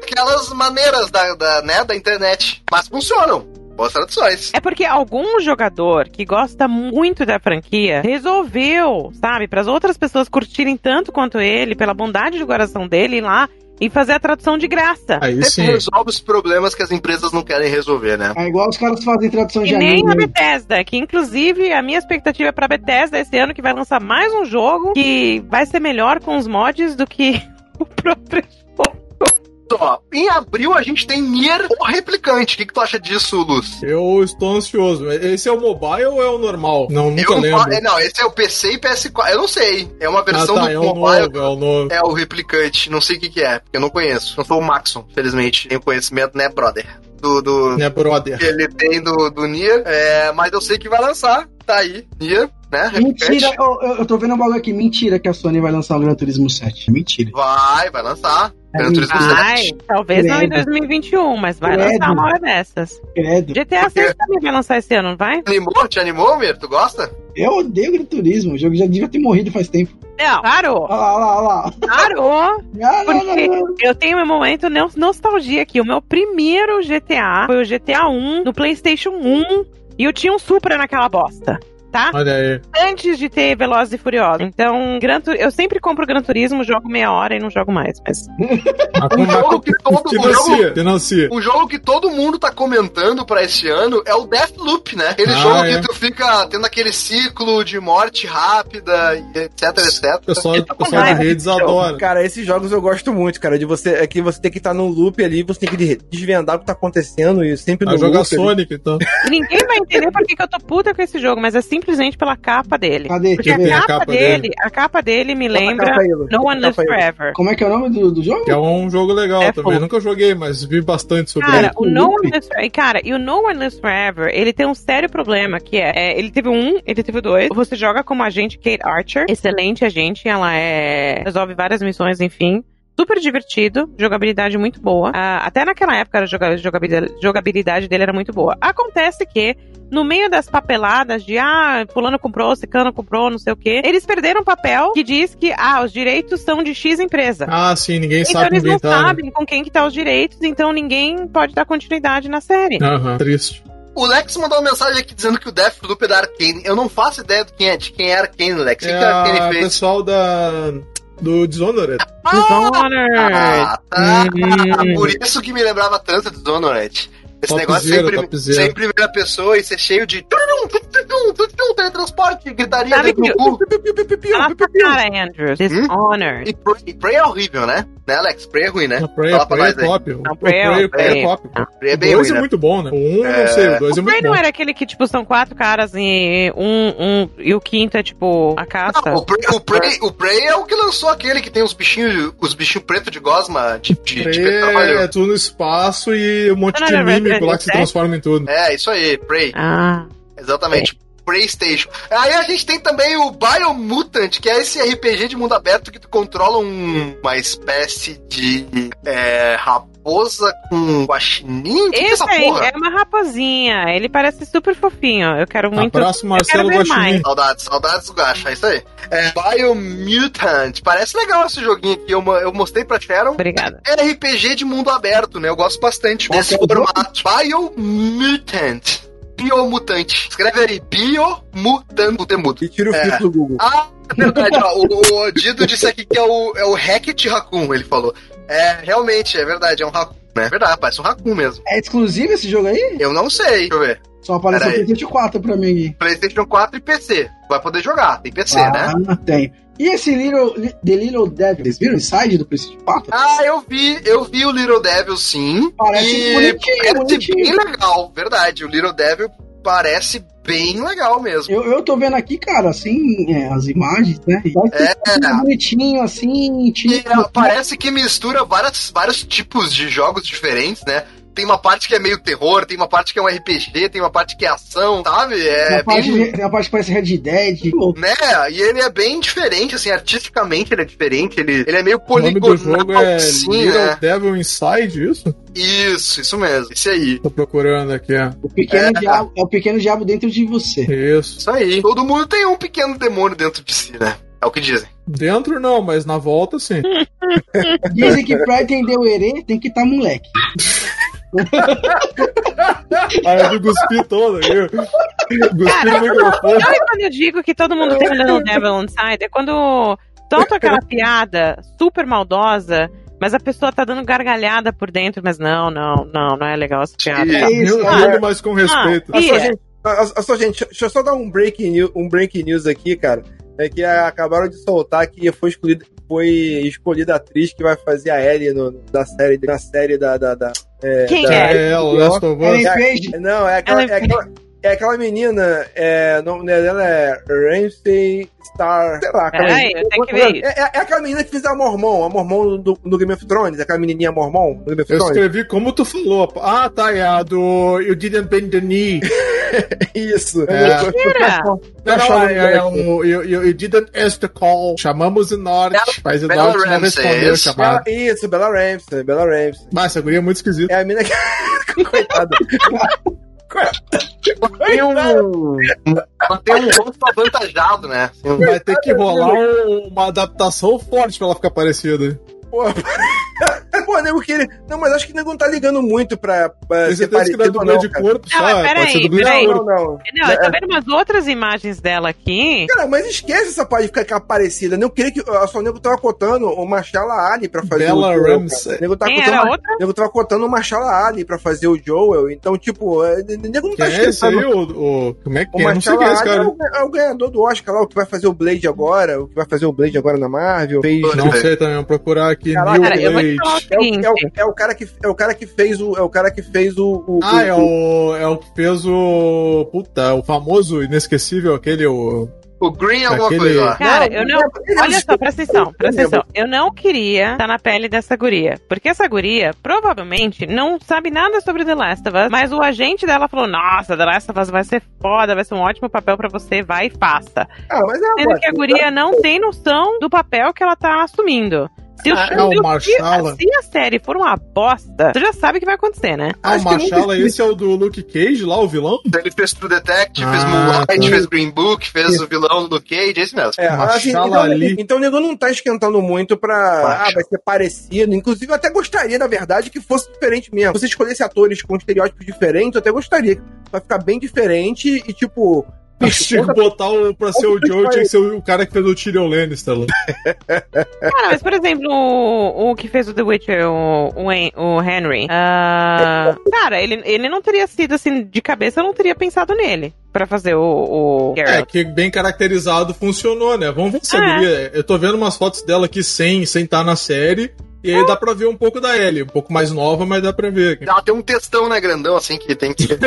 aquelas maneiras da, da, né, da internet, mas funcionam. Boas traduções. É porque algum jogador que gosta muito da franquia resolveu, sabe, para as outras pessoas curtirem tanto quanto ele, pela bondade do coração dele, ir lá e fazer a tradução de graça. Aí sim. resolve os problemas que as empresas não querem resolver, né? É igual os caras fazem tradução de E nem anime. a Bethesda, que inclusive a minha expectativa é pra Bethesda esse ano que vai lançar mais um jogo que vai ser melhor com os mods do que o próprio jogo. Ó, em abril a gente tem Nier o Replicante. O que, que tu acha disso, Luz? Eu estou ansioso. Esse é o mobile ou é o normal? Não, nunca Eu não, lembro. é, não, esse é o PC e PS4. Eu não sei. É uma Ah, versão tá, do é mobile. novo, é o novo. É o replicante. Não sei o que, que é, porque eu não conheço. Não sou o Maxon, felizmente. Tenho conhecimento, né, brother? Do. do Né, brother? que ele tem do, do Nier. É, mas eu sei que vai lançar. Tá aí. Nier, né? Replicante. Mentira, eu, eu- eu tô vendo um bagulho aqui. Mentira que a Sony vai lançar o Gran Turismo 7. Mentira. Vai, vai lançar. Gran Turismo mentira. 7. Vai, talvez não em Credo. 2021, mas vai Credo. lançar uma hora dessas. Credo. GTA 6 também vai lançar esse ano, não vai? Animou? Te animou, Mir? Tu gosta? Eu odeio Gran Turismo. O jogo já devia ter morrido faz tempo. Não, parou, Olha lá, olha lá, olha lá. parou. Ah, Porque eu tenho meu momento no- nostalgia aqui. O meu primeiro GTA foi o GTA 1 no PlayStation 1 e eu tinha um Supra naquela bosta. Tá? Olha aí. Antes de ter Velozes e Furiosos. Então, Gran Tu- eu sempre compro Gran Turismo, jogo meia hora e não jogo mais. Mas Um jogo que todo um jogo, financia, que todo mundo tá comentando pra esse ano é o Deathloop, né? Aquele Ah, jogo é. que tu fica tendo aquele ciclo de morte rápida, e etc, O etc. pessoal, o com pessoal de redes adora. Cara, esses jogos eu gosto muito, cara. De você, é que você tem que estar num loop ali, você tem que de- desvendar o que tá acontecendo e sempre no Vai jogar loop. ali. Sonic, então. E ninguém vai entender por que, que eu tô puta com esse jogo, mas é simplesmente pela capa dele. Cadê? Porque Deixa eu a capa, capa dele, dele? a capa dele me a lembra capa. No One a Lives capa. Forever. Como é que é o nome do, do jogo? Que é um jogo legal É, também. Nunca joguei, mas vi bastante sobre Cara, ele. o No One Lives Forever. Cara, e o No One Lives Forever, ele tem um sério problema, que é, é, ele teve um, ele teve dois. Você joga como agente Kate Archer, excelente agente, ela é resolve várias missões, enfim. Super divertido, jogabilidade muito boa. Ah, até naquela época a joga- jogabilidade, jogabilidade dele era muito boa. Acontece que, no meio das papeladas de ah, fulano comprou, ciclano comprou, não sei o quê, eles perderam um papel que diz que ah, os direitos são de X empresa. Ah, sim, ninguém Então sabe eles ninguém não tá. né? sabem com quem que tá os direitos, então ninguém pode dar continuidade na série. Aham, triste. O Lex mandou uma mensagem aqui dizendo que o Deathloop é da Arkane. Eu não faço ideia de quem é, de quem é Arkane, Lex. O que, É que a Arkane o fez? pessoal da, do Dishonored. Dishonored. Ah, tá. Hum. Por isso que me lembrava tanto de Dishonored. Esse negócio sempre, topzera. sempre em primeira pessoa e ser cheio de teletransporte, gritaria Sabe dentro do que- cu. Fala pra cara, Andrews. Dishonored. E Prey, e Prey é horrível, né? Né, Alex? Prey é ruim, né? A Prey, Fala a pra Prey é nós top. O Não, o Prey, é- o é top. É O bem 2 ruim, é né? muito bom, né? O 1 um, É. não sei, o 2 é O muito Prey não bom. era aquele que, tipo, são quatro caras e um, um e o quinto é, tipo, a caça? Não, o, Prey, o, Prey, o Prey é o que lançou aquele que tem os bichinhos, os bichinhos pretos de gosma de, de, é tudo no espaço e um monte Não, de não, não, mímico lá é- que se é- transforma em tudo. É, isso aí, Prey. Ah, Exatamente. PlayStation. Aí a gente tem também o Biomutant, que é esse RPG de mundo aberto que tu controla um- uma espécie de é, ra- raposa com guaxinim? O que, que é Esse essa aí porra? é uma raposinha. Ele parece super fofinho. Eu quero muito. Abraço, Marcelo Guaxinim. mais. Saudades, saudades do Gacha, é isso aí. É Biomutant. Parece legal esse joguinho aqui. Eu, eu mostrei pra Sharon. Obrigada. É RPG de mundo aberto, né? Eu gosto bastante Qual desse que é o formato. Biomutant. Biomutante. Escreve aí, Biomutant. O temudo. E tira o É. filtro do Google. Ah, verdade, ó. O, o Dido disse aqui que é o, é o Hackett Raccoon, ele falou. É, realmente, é verdade, é um Raccoon, né? É verdade, parece um Raccoon mesmo. É exclusivo esse jogo aí? Eu não sei, deixa eu ver. Só apareceu Pera. PlayStation 4 pra mim aqui. PlayStation 4 e PC. Vai poder jogar, tem PC, né? Ah, tem. E esse Little, The Little Devil, vocês viram o inside do PlayStation 4? Ah, eu vi, eu vi o Little Devil sim. Parece e bonitinho, parece bonitinho. bem legal, verdade. O Little Devil parece bem legal mesmo. Eu, eu tô vendo aqui, cara, assim, é, as imagens, né? É. bonitinho, assim, E tipo. é, parece que mistura várias, vários tipos de jogos diferentes, né? Tem uma parte que é meio terror, tem uma parte que é um RPG, tem uma parte que é ação, sabe? Tem É a parte, bem. tem a parte que parece Red Dead. Né? E ele é bem diferente, assim, artisticamente ele é diferente, ele, ele é meio O nome poligonal, do jogo é assim, Little né? Devil Inside, isso? Isso, isso mesmo, esse aí. Tô procurando aqui, ó. O pequeno É. diabo, é o pequeno diabo dentro de você. Isso. Isso aí. Todo mundo tem um pequeno demônio dentro de si, né? É o que dizem. Dentro não, mas na volta sim. Dizem que pra entender o herê tem que estar moleque. Aí eu cuspi todo aqui. Cuspi no microfone. Sabe quando eu digo que todo mundo tem um Little Devil Inside? É quando solta aquela piada super maldosa, mas a pessoa tá dando gargalhada por dentro, mas não, não, não, não é legal essa piada. Isso, rindo, mas com respeito. Ah, Olha só, gente, olha só, gente, deixa eu só dar um breaking news, um breaking news aqui, cara. É que acabaram de soltar que foi escolhida, foi escolhida a atriz que vai fazer a Ellie no, da série, na série da. da, da é, Quem da- é? É, ela, Last of Us. Page. Não, é aquela, Ela é aquela, é aquela menina, é, o nome dela é Ramsey Star, sei lá. aquela- Peraí, eu tenho que ver isso. É, é, é aquela menina que fez a Mormon, a Mormon do, do Game of Thrones, aquela menininha Mormon do Game of Eu Thrones. escrevi como tu falou. Ah, tá, é a do You Didn't Bend the Knee. Isso. É. Mentira! Não, não, é, é um you, Didn't Ask the Call. Chamamos o Norte, mas o Norte não respondeu o isso. chamado. Bela, isso, Bella Ramsey, Bella Ramsey. Mas essa guria é muito esquisita. É a mina que. Coitada. Tem um. Tem um rosto avantajado, né? Vai ter que rolar um- uma adaptação forte pra ela ficar parecida. Pô, Pô, nego que ele. Não, mas acho que o nego não tá ligando muito pra, pra Tem certeza que não é dublê de cara. corpo Não, só? mas Pode peraí, peraí. Não, não. Não, eu tô vendo umas outras imagens dela aqui. Cara, mas esquece essa parte de ficar aquela parecida. Não queria que. Eu só o nego tava cotando o Marshalla Ali pra fazer Bella o Joel. Ramsey. cara. O nego tava Quem cotando, a outra? nego tava cotando o Marshalla Ali pra fazer o Joel. Então, tipo, é, o nego não Quem tá é esse aí? esquecendo. O, o- como é que O é? Eu não sei quem é esse Ali é cara. o, é o ganhador do Oscar lá, o que vai fazer o Blade agora, o que vai fazer o Blade agora na Marvel. Fez, Não sei também, vou procurar aqui. Caraca, Neil Cara, eu vou te falar o Blade. é, o, é, o, é o cara que é o cara que fez o é o cara que fez o, o Ah, é o- o, é o que fez o. Puta, o famoso, inesquecível, aquele. O, O Green alguma Aquele- coisa lá. Cara, Não, eu não. é Olha só, presta atenção, presta Eu atenção. Eu não queria estar na pele dessa guria. Porque essa guria provavelmente não sabe nada sobre The Last of Us, mas o agente dela falou: Nossa, The Last of Us vai ser foda, vai ser um ótimo papel pra você, vai e faça. Ah, mas é Sendo que a guria não tem noção do papel que ela tá assumindo. Se o, Ah, é o Marshala. se a série for uma bosta, você já sabe o que vai acontecer, né? ah, o esqueci. esse é o do Luke Cage lá, o vilão? Ele fez True Detective, fez Ah, Moonlight, tá. fez Green Book, fez o vilão do Cage, esse mesmo. É, assim, então, ali. então o nego não tá esquentando muito pra. Macha. Ah, vai ser parecido. Inclusive, eu até gostaria, na verdade, que fosse diferente mesmo. Se você escolhesse atores com estereótipos diferentes, eu até gostaria. Vai ficar bem diferente e, tipo. Tinha que botar o, pra ser o Joe, tinha que ser o cara que fez o Tyrion Lannister lá. Cara, mas por exemplo, o, o que fez o The Witcher, o, o, o Henry. ah, cara, ele, ele não teria sido assim, de cabeça, eu não teria pensado nele pra fazer o, o É, que bem caracterizado funcionou, né? Vamos ver se a É. Eu tô vendo umas fotos dela aqui sem sem estar na série. E aí dá pra ver um pouco da Ellie. Um pouco mais nova, mas dá pra ver. Ela tem um textão, né, grandão, assim, que tem que.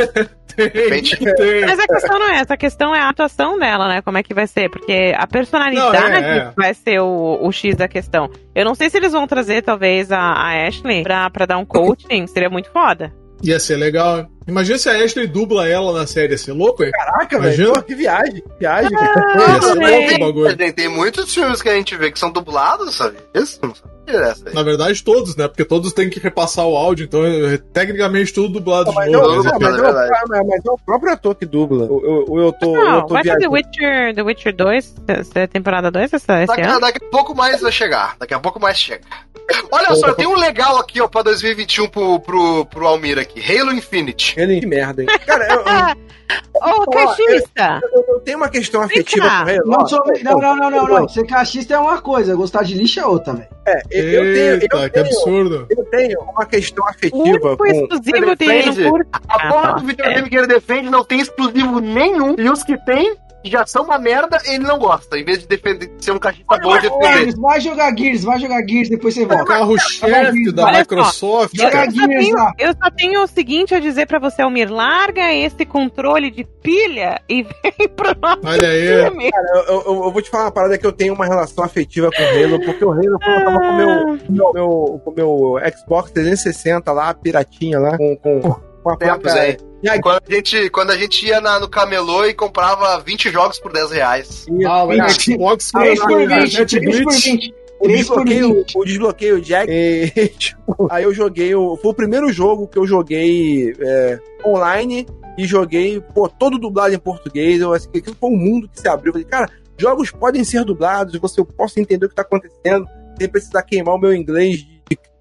Tem, repente- tem. Mas a questão não é essa, a questão é a atuação dela, né? Como é que vai ser? Porque a personalidade Não, é, é. vai ser o, o X da questão. Eu não sei se eles vão trazer, talvez, a, a Ashley pra, pra dar um coaching, seria muito foda. Ia ser legal. Imagina se a Ashley dubla ela na série. Ia ser louco, hein? Caraca, Imagina. velho. Que viagem. que Viagem. Ah, Ia ser louco o bagulho. Tem, tem muitos filmes que a gente vê que são dublados, sabe? Isso? Aí. Na verdade, todos, né? Porque todos têm que repassar o áudio, então é tecnicamente tudo dublado de Mas, novo. eu, não, mas, é eu, mas, é o próprio ator que dubla. Eu, eu, eu tô, eu Não, tô vai ter The. Witcher, The Witcher 2, essa é temporada 2 essa, esse Daqui, ano? daqui a pouco mais vai chegar. Daqui a pouco mais chega. Olha só, tem um legal aqui, ó, pra 2021 pro, pro, pro Almir aqui. Halo Infinite. Ele que merda, hein? Cara, eu, eu, Ô, caixista! eu- eu tenho uma questão afetiva com ele. Não, sou, não, não, não, não, não. Ser cachista é uma coisa, gostar de lixo é outra, velho. É, eu, eu tenho, Eita, eu, que tenho, absurdo. eu tenho uma questão O afetiva único com. exclusivo dele curte. A Ah, porra tá. do videogame que ele defende não tem exclusivo nenhum. E os que tem, já são uma merda, ele não gosta. Em vez de defender, de ser um cachista bom de defender. Gears, vai jogar Gears, vai jogar Gears, depois você O volta. carro-chefe da Olha. Microsoft, Joga cara. Eu só, Gears tenho, lá. eu só tenho o seguinte a dizer pra você, Almir. Larga esse controle de pilha e vem pro nosso Olha aí. time. Eu, eu- eu vou te falar uma parada que eu tenho uma relação afetiva com o Halo, porque o Halo, quando eu tava com o meu, meu, meu, meu Xbox 360 lá, piratinha lá, com, com, com a Tempos, placa. aí, Quando a gente, quando a gente ia na- no camelô e comprava 20 jogos por 10 reais. Ah, lá no Xbox com 3 por 20, Net 3 por Glitch. 20. o 3 por desbloqueio, 20. o desbloqueio Jack. E, tipo, aí eu joguei, o- foi o primeiro jogo que eu joguei é, online e joguei, pô, todo dublado em português. Eu, assim, aquilo foi um mundo que se abriu. Eu falei, cara, jogos podem ser dublados, você eu posso entender o que tá acontecendo, sem precisar queimar o meu inglês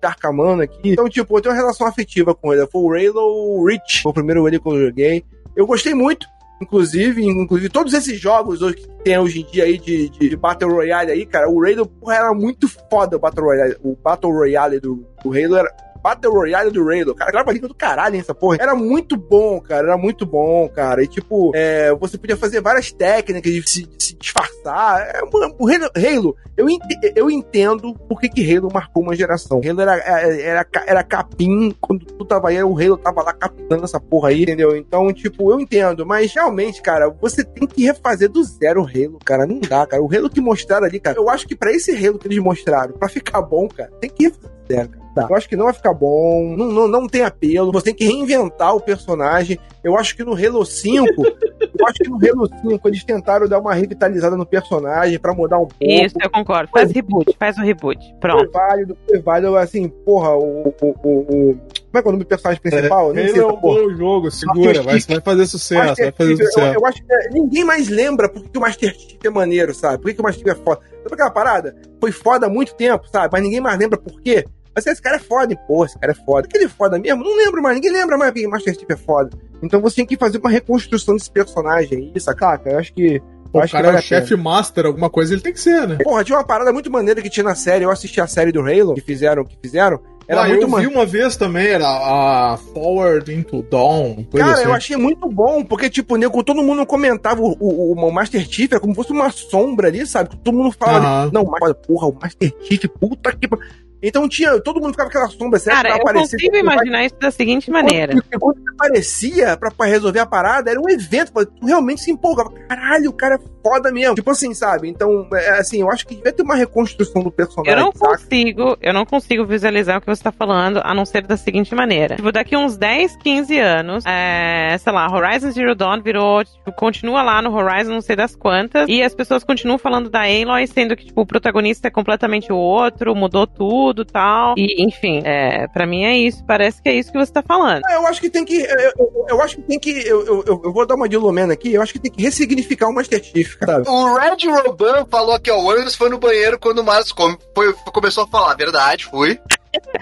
Carcamano aqui. Então, tipo, eu tenho uma relação afetiva com ele. Foi o Halo Reach, foi o primeiro ele que eu joguei. Eu gostei muito. Inclusive, inclusive, todos esses jogos hoje que tem hoje em dia aí de, de, de Battle Royale aí, cara, o Halo porra, era muito foda o Battle Royale. O Battle Royale do, do Halo era. Battle Royale do Halo, cara, grava língua do caralho essa porra. Era muito bom, cara, era muito bom, cara. E tipo, é, você podia fazer várias técnicas de se, de se disfarçar. É, o Halo, eu, ente- eu entendo por que, Halo marcou uma geração. Halo era, era, era, era capim, quando tu tava aí, o Halo tava lá capitando essa porra aí, entendeu? Então, tipo, eu entendo, mas realmente, cara, você tem que refazer do zero o Halo, cara. Não dá, cara. O Halo que mostraram ali, cara, eu acho que pra esse Halo que eles mostraram, pra ficar bom, cara, tem que refazer cara. Tá. Eu acho que não vai ficar bom, não, não, não tem apelo, você tem que reinventar o personagem. Eu acho que no Halo 5, eu acho que no Halo 5 eles tentaram dar uma revitalizada no personagem pra mudar um pouco. Isso, eu concordo. Faz reboot, faz o reboot. Foi Pronto. válido, foi válido, assim, porra, o. o, o, o- como é que é o nome do personagem principal? Eu nem sei Ele é um porra. bom jogo, segura, vai, vai fazer sucesso, vai Master fazer Chief, eu, sucesso. eu acho que é, ninguém mais lembra por que que o Master Chief é maneiro, sabe? Por que, que o Master Chief é foda? Sabe aquela parada? Foi foda há muito tempo, sabe? Mas ninguém mais lembra por quê. Mas esse cara é foda? Pô, esse cara é foda. Que ele é foda mesmo? Não lembro mais, ninguém lembra mais que o Master Chief é foda. Então você tem que fazer uma reconstrução desse personagem aí, saca? Eu acho que. O cara é o chefe master, alguma coisa ele tem que ser, né? Porra, tinha uma parada muito maneira que tinha na série. Eu assisti a série do Halo, que fizeram, que fizeram. Era ah, muito eu vi maneiro. uma vez também, era a Forward into Dawn, Cara, assim. eu achei muito bom, porque, tipo, nego, todo mundo comentava o, o, o Master Chief, é como se fosse uma sombra ali, sabe? Todo mundo fala, ali, não, mas, porra, o Master Chief, puta que. Pa-" Então tinha, todo mundo ficava com aquela sombra, certo? Cara, Pra eu aparecer, consigo tipo, imaginar isso da seguinte maneira. Quando, quando aparecia pra, pra resolver a parada, era um evento, tu realmente se empolgava. Caralho, o cara é foda mesmo. Tipo assim, sabe? Então, é, assim, eu acho que devia ter uma reconstrução do Eu personagem, não saca? consigo, eu não consigo visualizar o que você tá falando, a não ser da seguinte maneira. Tipo, daqui uns 10, 15 anos, é, sei lá, Horizon Zero Dawn virou, tipo, continua lá no Horizon, não sei das quantas, e as pessoas continuam falando da Aloy, sendo que, tipo, o protagonista é completamente o outro, mudou tudo e tal. E, enfim, é, pra mim é isso, parece que é isso que você tá falando. Ah, Eu acho que tem que. Eu, eu- eu acho que tem que. Eu, eu, eu- vou dar uma de Lumena aqui. Eu acho que tem que ressignificar o Master Chief, sabe? O Red Roban falou que ó, o Anderson foi no banheiro quando o Marcos come- foi- começou a falar. Verdade, fui.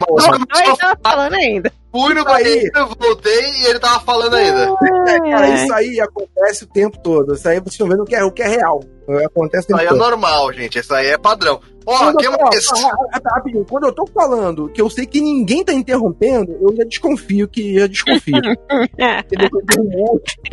Não, tava falando ainda. Fui no banheiro, voltei e ele tava falando ainda. É, cara, É. isso aí acontece o tempo todo. Isso aí vocês estão vendo o que é, o que é real. Acontece o Isso aí tempo é todo. normal, gente. Isso aí é padrão. Ó, Quando, que eu, mais? ó, ah, ah, tá, rapidinho. Quando eu tô falando que eu sei que ninguém tá interrompendo, eu já desconfio que já desconfio. É.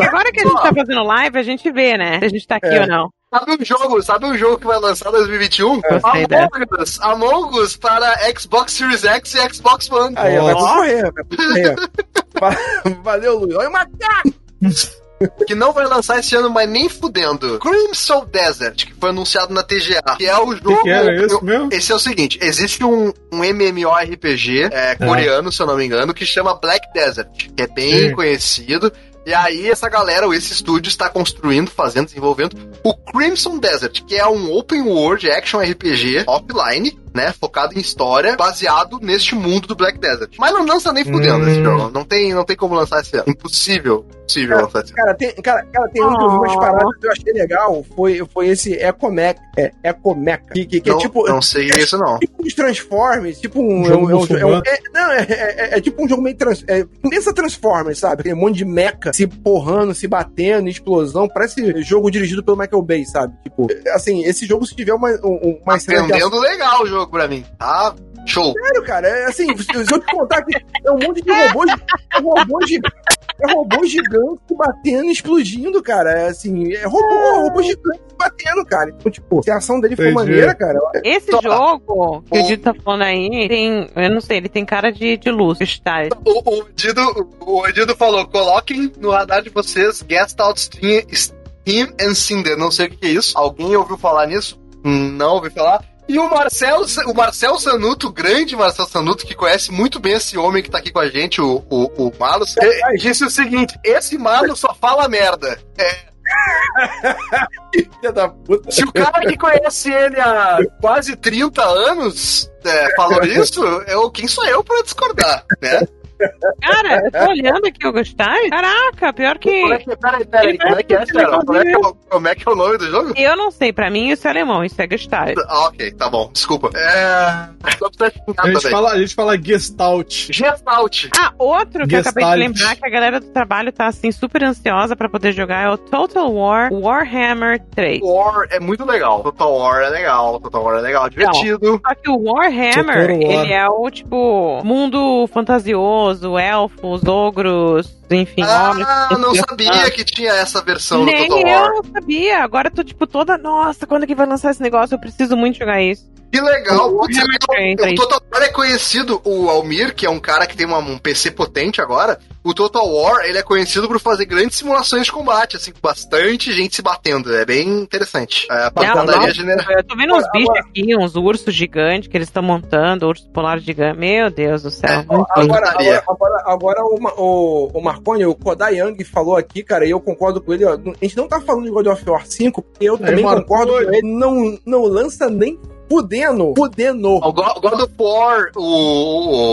Agora que a gente tá fazendo live, a gente vê, né? Se a gente tá aqui É. ou não. Sabe um jogo, sabe um jogo que vai lançar em 2021? Gostei dessa. Among Us, Among Us para Xbox Series X e Xbox One. Aí, vai Nossa. concorrer, vai. Va- Valeu, Luiz. Olha o macaco! que não vai lançar esse ano, mas nem fudendo. Crimson Desert, que foi anunciado na TGA, que é o jogo. que, que era esse mesmo? Esse é o seguinte: existe um, um MMORPG é, coreano, se eu não me engano, que chama Black Desert, que é bem Sim. conhecido. E aí, essa galera, ou esse estúdio, está construindo, fazendo, desenvolvendo o Crimson Desert, que é um open world action RPG offline, né? Focado em história, baseado neste mundo do Black Desert. Mas não lança nem fudendo Hum. esse jogo. Não tem, não tem como lançar esse ano. Impossível. Esse ano. Cara, tem, cara, cara, tem um que eu vi umas Oh. paradas que eu achei legal. Foi, foi esse Ecomeca. É, Ecomeca. Que, que, que não, é tipo. não sei isso, não. Tipo uns Transformers, tipo um. Jogo é um- é um- é um- é- não, é, é- é tipo um jogo meio. Trans, é, pensa Transformers, sabe? Aquele monte de mecha se porrando, se batendo, explosão. Parece jogo dirigido pelo Michael Bay, sabe? Tipo, assim, esse jogo, se tiver uma, um- uma cena de Aprendendo legal o jogo pra mim. Tá? Show. Sério, cara, é assim, se eu te contar que é um monte de robôs, é robô, gi- é robô gigante batendo e explodindo, cara. É assim, é robô, robô gigante batendo, cara. Então, tipo, se a ação dele for Entendi. maneira, cara, Esse Só- jogo que o O- Dito tá falando aí tem. Eu não sei, ele tem cara de, de luz, style. O, o, Dido, o Edido falou: coloquem no radar de vocês Guest Out Steam, Steam and Cinder. Não sei o que é isso. Alguém ouviu falar nisso? Não ouvi falar. E o Marcel, o Marcel Sanuto, o grande Marcel Sanuto, que conhece muito bem esse homem que tá aqui com a gente, o, o, o Malus, ele disse o seguinte: esse Malus só fala merda. puta. Se o cara que conhece ele há quase 30 anos é, falou isso, eu, quem sou eu pra discordar, né? Cara, eu tô olhando aqui o Gustai. Caraca, pior que. Como é que, peraí, peraí, como é que é? Como é que é, o- como é que é o nome do jogo? Eu não sei, pra mim isso é alemão, isso é Gestalt. Ah, ok, tá bom, desculpa. É. Só xingar A gente, também. fala, a gente fala Gestalt. Gestalt. Ah, outro que eu acabei de Gestalt. lembrar que a galera do trabalho tá assim super ansiosa pra poder jogar é o Total War Warhammer 3. War é muito legal. Total War é legal. Total War é legal, divertido. Só que o Warhammer, Total War. ele é o tipo mundo fantasioso, elfos, ogros, enfim, homens. Ah, não sabia que tinha essa versão do Nem Total eu War. não sabia. Agora eu tô tipo toda, nossa, quando é que vai lançar esse negócio? Eu preciso muito jogar isso. Que legal. O Putz, Warhammer legal. 3, O Total War é conhecido, o Almir, que é um cara que tem uma- um PC potente agora. O Total War, ele é conhecido por fazer grandes simulações de combate, assim, com bastante gente se batendo. É bem interessante. É, a pancadaria não. general. Eu tô vendo uns Agora- bichos aqui, uns ursos gigantes que eles estão montando, urso polar gigante. Meu Deus do céu. É, Agora, agora, agora, agora o, o, o Marconi, o Kodai Young falou aqui, cara, e eu concordo com ele. ó, a gente não tá falando de God of War 5, porque eu também Marconi. concordo com ele. Não, não lança nem fudendo. Fudendo. O Go- God of War, o,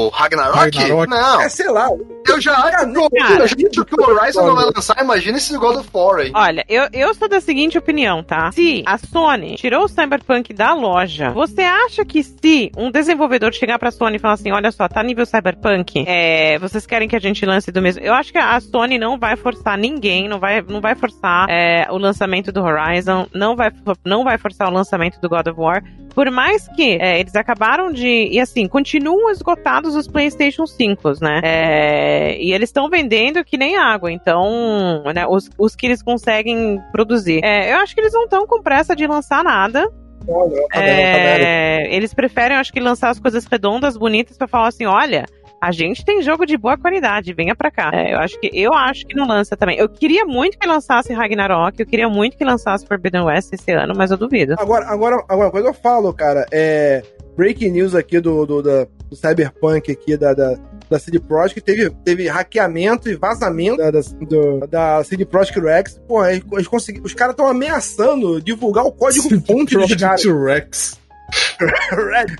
o Ragnarok? Ragnarok. Não, É, sei lá. Eu já acho que, o- Cara. eu já acho que o Horizon não vai lançar. Imagina esse God of War aí. Olha, eu, eu sou da seguinte opinião, tá? Se a Sony tirou o Cyberpunk da loja, você acha que se um desenvolvedor chegar pra Sony e falar assim, olha só, tá nível Cyberpunk, é, vocês querem que a gente lance do mesmo... Eu acho que a Sony não vai forçar ninguém, não vai, não vai forçar é, o lançamento do Horizon, não vai, não vai forçar o lançamento do God of War, por mais que é, eles acabaram de... E assim, continuam esgotados os PlayStation 5, né? É, e eles estão vendendo que nem água, então, né, os, os que eles conseguem produzir. É, eu acho que eles não estão com pressa de lançar nada. Não, não, tá bem, tá. É, eles preferem, acho que, lançar as coisas redondas, bonitas, pra falar assim: olha. A gente tem jogo de boa qualidade, venha pra cá. É, eu acho que eu acho que não lança também. Eu queria muito que lançasse Ragnarok, eu queria muito que lançasse Forbidden West esse ano, mas eu duvido. Agora, agora, agora, coisa eu falo, cara, é. Breaking news aqui do, do, da- do Cyberpunk aqui da, da, da CD Projekt, teve, teve hackeamento e vazamento da, da, do- da CD Projekt Rex. Pô, eles, eles conseguiram- os caras estão ameaçando divulgar o código fonte dos caras. Project Rex.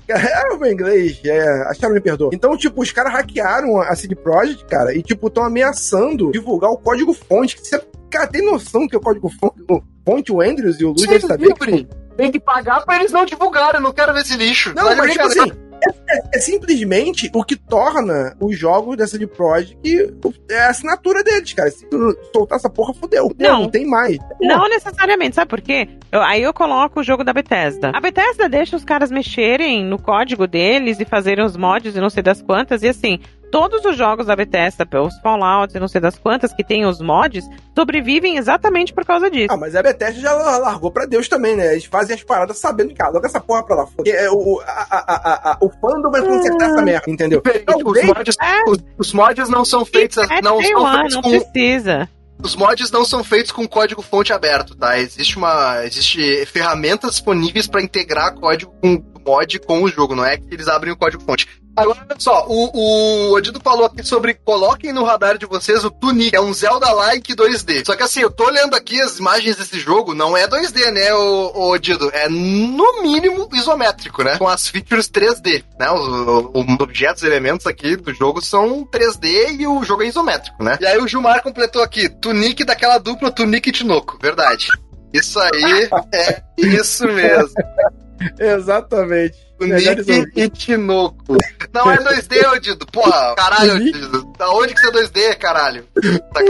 É o meu inglês, é, acharam me perdoa. Então, tipo, os caras hackearam a CD Projekt, cara, e, tipo, estão ameaçando divulgar o código fonte. Você, cara, tem noção que é o código fonte, o fonte o Andrews e o Luiz devem saber? Tem que pagar pra eles não divulgarem. Eu não quero ver esse lixo. Não, Tá de mas tipo assim, é, é- simplesmente o que torna os jogos dessa de Project é a assinatura deles, cara. Se soltar essa porra. Fudeu, Não. não tem mais. Não necessariamente, sabe por quê? Eu- aí eu coloco o jogo da Bethesda. A Bethesda deixa os caras mexerem no código deles e fazerem os mods e não sei das quantas, e assim. Todos os jogos da Bethesda, os Fallouts e não sei das quantas, que tem os mods, sobrevivem exatamente por causa disso. Ah, mas a Bethesda já largou pra Deus também, né? Eles fazem as paradas sabendo que, ah, logo essa porra pra lá. Porque é, o, a, a, a, a- o fandom vai consertar essa merda, entendeu? Diferente, os, mods, É. os, os mods não são feitos, É não são One, feitos não com, precisa. os mods não são feitos com código fonte aberto, tá? Existe uma, existe ferramentas disponíveis para integrar código com mod com o jogo, não é que eles abrem o código fonte. Agora, olha só, o, o Odido falou aqui sobre coloquem no radar de vocês o Tunic, é um Zelda-like 2D. Só que assim, eu tô olhando aqui as imagens desse jogo, não é 2D, né, o, o Odido? É no mínimo isométrico, né? Com as features 3D, né? Os, os objetos, elementos aqui do jogo são 3D e o jogo é isométrico, né? E aí o Gilmar completou aqui, Tunic daquela dupla Tunic e Tinoco, verdade. Isso aí é isso mesmo. Exatamente. Tunic e Tinoco. Não é 2D, Odido. Porra, caralho, Odido. Da onde que você é 2D, caralho? Tá.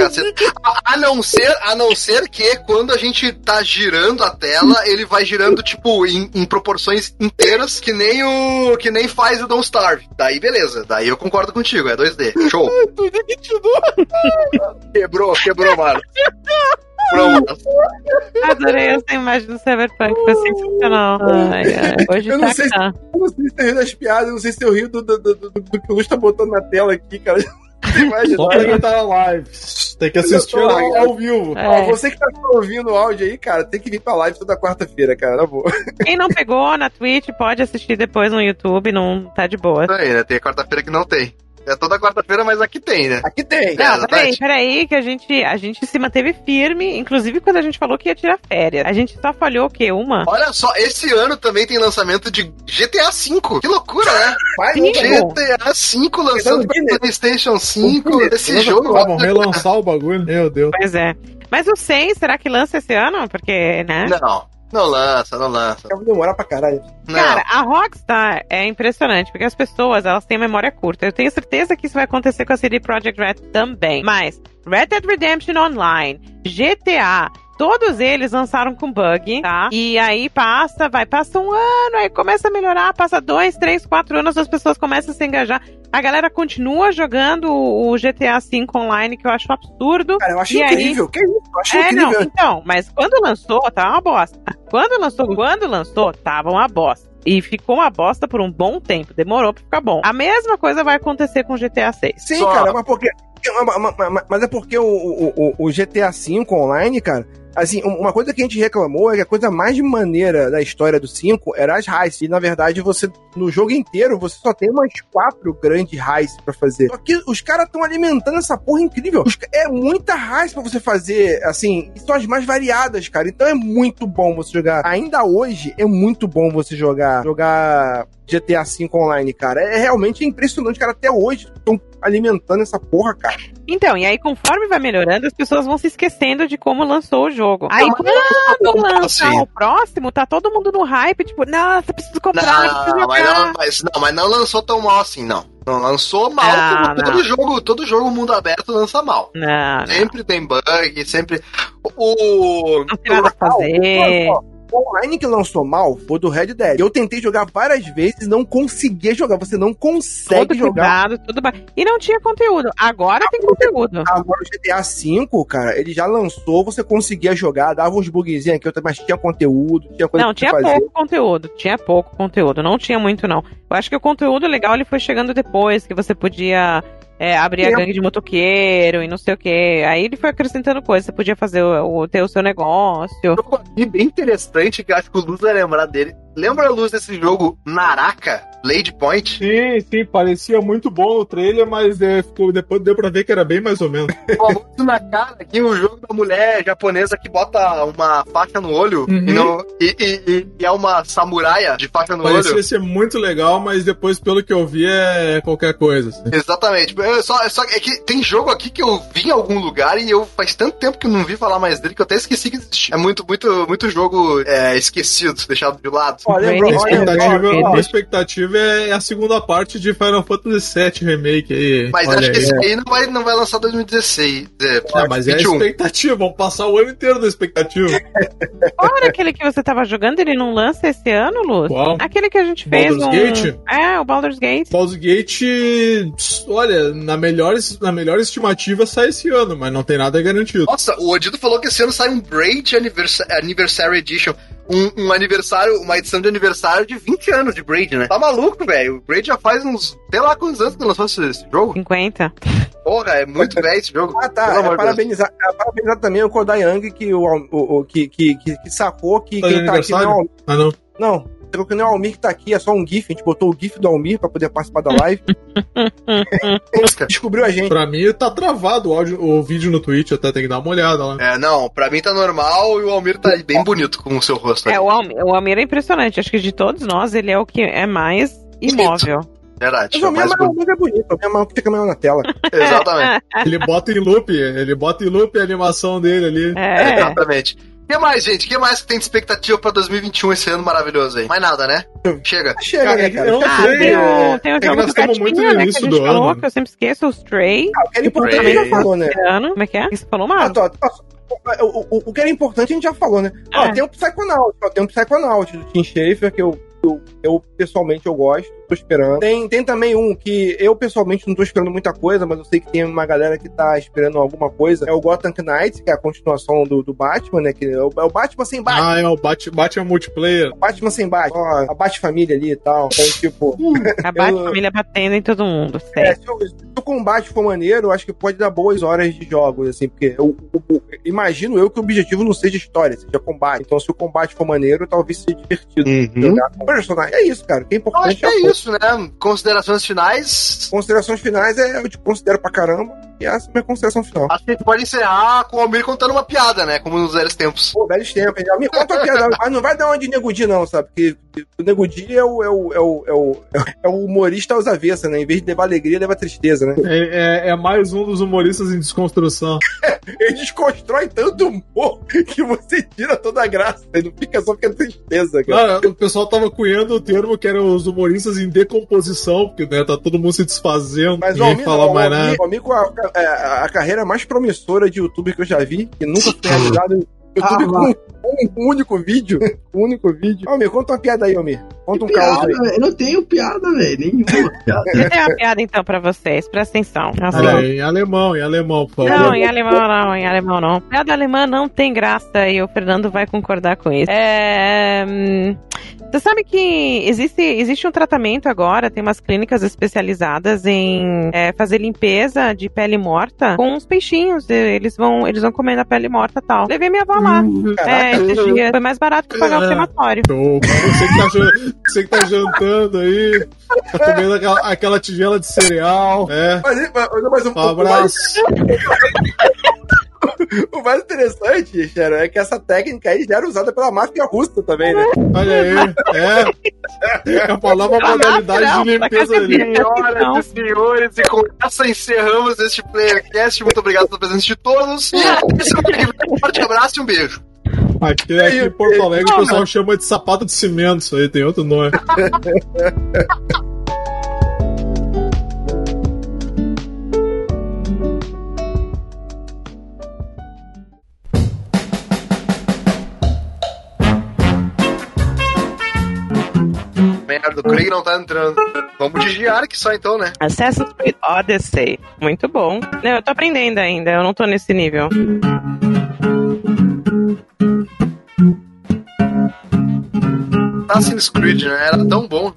A, a não ser, a não ser que quando a gente tá girando a tela, ele vai girando, tipo, em, em proporções inteiras, que nem o. que nem faz o Don't Starve. Daí, beleza. Daí eu concordo contigo, é 2D. Show. Tinoco. Quebrou, quebrou, mano. Pronto. Adorei essa imagem do Cyberpunk, foi sensacional. Ai, ai. Hoje Eu tá não sei se-. Eu não sei se eu rio das piadas, eu não sei se eu rio do, do, do, do- do que o Luz tá botando na tela aqui, cara. Imagina. Só pra quem tá na live. Tem que assistir ao, ao vivo. É. Ó, você que tá ouvindo o áudio aí, cara, tem que vir pra live toda quarta-feira, cara, na boa. Quem não pegou na Twitch pode assistir depois no YouTube, não tá de boa. Aí, né? Tem quarta-feira que não tem. É toda quarta-feira, mas aqui tem, né? Aqui tem. É, Não, peraí, exatamente. peraí, que a gente, a gente se manteve firme, inclusive quando a gente falou que ia tirar férias. A gente só falhou o quê? Uma? Olha só, esse ano também tem lançamento de GTA V. Que loucura, né? Sim. GTA V lançando pra PlayStation 5. Guinness. Esse jogo. Vão relançar o bagulho. Meu Deus. Pois é. Mas o 6, será que lança esse ano? Porque, né? Não, não lança, não lança. Vai demorar pra caralho. Não. Cara, a Rockstar é impressionante, porque as pessoas, elas têm memória curta. Eu tenho certeza que isso vai acontecer com a CD Projekt Red também. Mas, Red Dead Redemption Online, GTA, todos eles lançaram com bug, tá? E aí passa, vai, passa um ano, aí começa a melhorar, passa dois, três, quatro anos, as pessoas começam a se engajar. A galera continua jogando o o GTA V online, que eu acho absurdo. Cara, eu acho E aí? incrível. Que isso? Eu acho É, não, incrível. então, mas quando lançou, tava uma bosta. Quando lançou, quando lançou, tava uma bosta. E ficou uma bosta por um bom tempo. Demorou pra ficar bom. A mesma coisa vai acontecer com GTA 6. Sim, Só- cara, mas porque. ma- ma- ma- Mas é porque o, o, o- o GTA V online, cara. Assim, uma coisa que a gente reclamou é que a coisa mais maneira da história do 5 era as heists. E na verdade, você, no jogo inteiro, você só tem umas quatro grandes heists pra fazer. Só que os caras estão alimentando essa porra incrível. Os é muita heist pra você fazer, assim, são as mais variadas, cara. Então é muito bom você jogar. Ainda hoje, é muito bom você jogar, jogar GTA V online, cara. É realmente impressionante, cara. Até hoje estão alimentando essa porra, cara. Então, e aí conforme vai melhorando, as pessoas vão se esquecendo de como lançou o jogo. Aí mas quando não, lançar assim. o próximo, tá todo mundo no hype, tipo, nossa, preciso comprar, preciso Não, mas jogar. não, mas, não, mas não lançou tão mal assim, não. Não lançou mal, Ah, como todo não. jogo, todo jogo mundo aberto lança mal. Não, não, Sempre tem bug, sempre. O. não tem nada a fazer. O online que lançou mal foi do Red Dead. Eu tentei jogar várias vezes não conseguia jogar. Você não consegue Todo jogar. quebrado, tudo ba- E não tinha conteúdo. Agora tem conteúdo. Agora o GTA V, cara, ele já lançou, você conseguia jogar, dava uns bugzinhos aqui, mas tinha conteúdo, tinha coisa Não, tinha fazer. pouco conteúdo. Tinha pouco conteúdo. Não tinha muito, não. Eu acho que o conteúdo legal ele foi chegando depois, que você podia é, abrir a gangue de motoqueiro e não sei o que. Aí ele foi acrescentando coisas. Você podia fazer o, o- ter o seu negócio. aqui bem interessante que acho que o Luz vai lembrar dele. Lembra a luz desse jogo Naraka, Blade Point? Sim, sim, parecia muito bom o trailer, mas é, ficou, depois deu pra ver que era bem mais ou menos. Muito na cara aqui o jogo da mulher japonesa que bota uma faixa no olho Uhum. e, não, e, e- e- é uma samuraia de faixa no Parecia olho. ser muito legal, mas depois, pelo que eu vi, é qualquer coisa. assim. Exatamente. É só, é só é que tem jogo aqui que eu vi em algum lugar e eu faz tanto tempo que eu não vi falar mais dele que eu até esqueci que existia. É muito, muito, muito jogo é, esquecido, deixado de lado. A expectativa, olha, a expectativa é a segunda parte de Final Fantasy VII Remake aí. Mas Olha acho que aí. esse aí não vai, não vai lançar 2016. É, Ah, mas é a 21. expectativa, vamos passar o ano inteiro da expectativa. Qual era aquele que você tava jogando? Ele não lança esse ano, Luz? Qual? Aquele que a gente fez Baldur's um... Gate? É, o Baldur's Gate. Baldur's Gate, olha, na melhor, na melhor estimativa sai esse ano, mas não tem nada garantido. Nossa, o Odido falou que esse ano sai um Braid Anniversa- Anniversary Edition. Um, um aniversário, uma edição de aniversário de 20 anos de Braid, né? Tá maluco, velho? O Braid já faz uns, sei lá quantos anos que lançou esse, esse jogo. 50. Porra, é muito velho esse jogo. Ah, tá. É parabenizar, é parabenizar também o Kodai Young que, o, o, o- que, que, que, que sacou que quem tá aqui não. aniversário? Ah, não. Não, Você que não é o Almir que tá aqui, é só um GIF. A gente botou o GIF do Almir pra poder participar da live. Descobriu a gente. Pra mim tá travado o, áudio, o vídeo no Twitch, até tem que dar uma olhada lá. É, não, pra mim tá normal e o Almir tá bem bonito com o seu rosto. É, o Almir, o Almir é impressionante. Acho que de todos nós, ele é o que é mais imóvel. Verdade. Mas é o mais é, mais- bonito. É bonito, o é que fica maior na tela. Exatamente. Ele bota em loop, ele bota em loop a animação dele ali. É. Exatamente. O que mais, gente? O que mais que tem de expectativa pra 2021 esse ano maravilhoso aí? Mais nada, né? Chega. Chega, Cara, né, é cara? eu não Ah, sei, tem é- o, tem o é que jogo nós do estamos muito no né, que a início gente do falou, que eu sempre esqueço, o Stray. Ah, o que era importante a gente já falou, né? ano. Como é que é? Você falou Ah, mais? tô, tô, o, o, o que era importante a gente já falou, né? Ó, É. tem o Psychonaut, ó, tem o Psychonaut do Tim Schafer, que eu, eu, eu, pessoalmente eu gosto, tô esperando. Tem, tem também um que eu pessoalmente não tô esperando muita coisa, mas eu sei que tem uma galera que tá esperando alguma coisa. É o Gotham Knights, que é a continuação do, do Batman, né? Que é o, é o Batman sem Batman. Ah, é o Bat- Batman Multiplayer. Batman sem Batman. Ó, a Bat-família ali e tal. Então, tipo. A Bate eu- família batendo em todo mundo. É, se, o, se o combate for maneiro, eu acho que pode dar boas horas de jogos, assim, porque eu, eu- eu- imagino eu que o objetivo não seja história, seja combate. Então, se o combate for maneiro, talvez seja divertido jogar com o personagem. É isso, cara. O que é Eu importante acho que é isso, né? Considerações finais. Considerações finais é eu te considero pra caramba. E essa é a minha consideração final. Acho que a gente pode encerrar com o Almir contando uma piada, né? Como nos velhos tempos. Pô, velhos tempos. Já me conta uma piada, mas não vai dar uma de Negudi, não, sabe? Porque o Negudi é o, é o, é o, é o, é o humorista aos avessas, né? Em vez de levar alegria, leva tristeza, né? É, é- é mais um dos humoristas em desconstrução. Ele desconstrói tanto humor que você tira toda a graça. E não fica só ficando tristeza, cara. O pessoal tava cunhando o termo que eram os humoristas em decomposição, porque né, tá todo mundo se desfazendo, Mas o ninguém Almir, fala não, o mais nada. Almir, o Almir com a, carreira mais promissora de youtuber que eu já vi, que nunca foi realizado YouTube Ah, com um, um único vídeo. Um único vídeo. Almir, conta uma piada aí, Almir. Conta um caos Piada, aí. velho. Eu não tenho piada, velho. Nenhuma piada. Eu tenho uma piada então pra vocês, presta atenção. Assim, aí, em alemão, em alemão, por favor. Não, em alemão não, em alemão não. Piada alemã não tem graça e o Fernando vai concordar com isso. É, hum, Você sabe que existe, existe um tratamento agora, tem umas clínicas especializadas em é, fazer limpeza de pele morta com os peixinhos. Eles vão, eles vão comendo a pele morta e tal. Levei minha avó lá. É, Caraca. esses dias. Foi mais barato que pagar o É. crematório. Você que, tá, jan- você que tá jantando aí, tá comendo aquela, aquela tigela de cereal, é. Mas, mas, mas um, Um abraço. o mais interessante, Sharon, é que essa técnica aí já era usada pela máfia russa também, né? Olha aí, é. É uma nova modalidade de limpeza ali. Senhoras e senhores, e com essa encerramos este Playercast. Muito obrigado pela presença de todos. E até semana que vem. Um forte abraço e um beijo. Aqui, aqui em Porto Alegre o pessoal chama de sapato de cimento, isso aí tem outro nome. Merda, o Craig não tá entrando. Vamos de Giark só então, né? Assassin's Creed Odyssey. Muito bom. Não, eu tô aprendendo ainda, eu não tô nesse nível. Assassin's Creed, né? Era tão bom.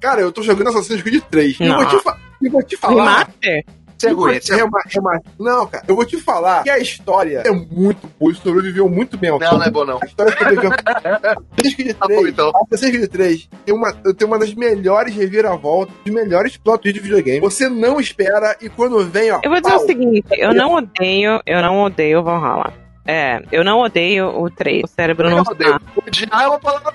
Cara, eu tô jogando Assassin's Creed 3. E eu Não. vou te, fa- eu vou te falar. É é ruim. Rema- rema- Não, cara, eu vou te falar que a história é muito boa, sobreviveu muito bem ao Não, não é bom não. A história sobreviveu. Assassin's Creed Tá bom, 3, então. Assassin's Creed 3 tem uma, tem uma das melhores reviravoltas, dos melhores plot twists de videogame. Você não espera e quando vem, ó. Eu vou dizer pau. o seguinte, eu não odeio, eu não odeio o Valhalla. É, eu não odeio o 3. O cérebro não Eu odeio. está. Odiar é uma palavra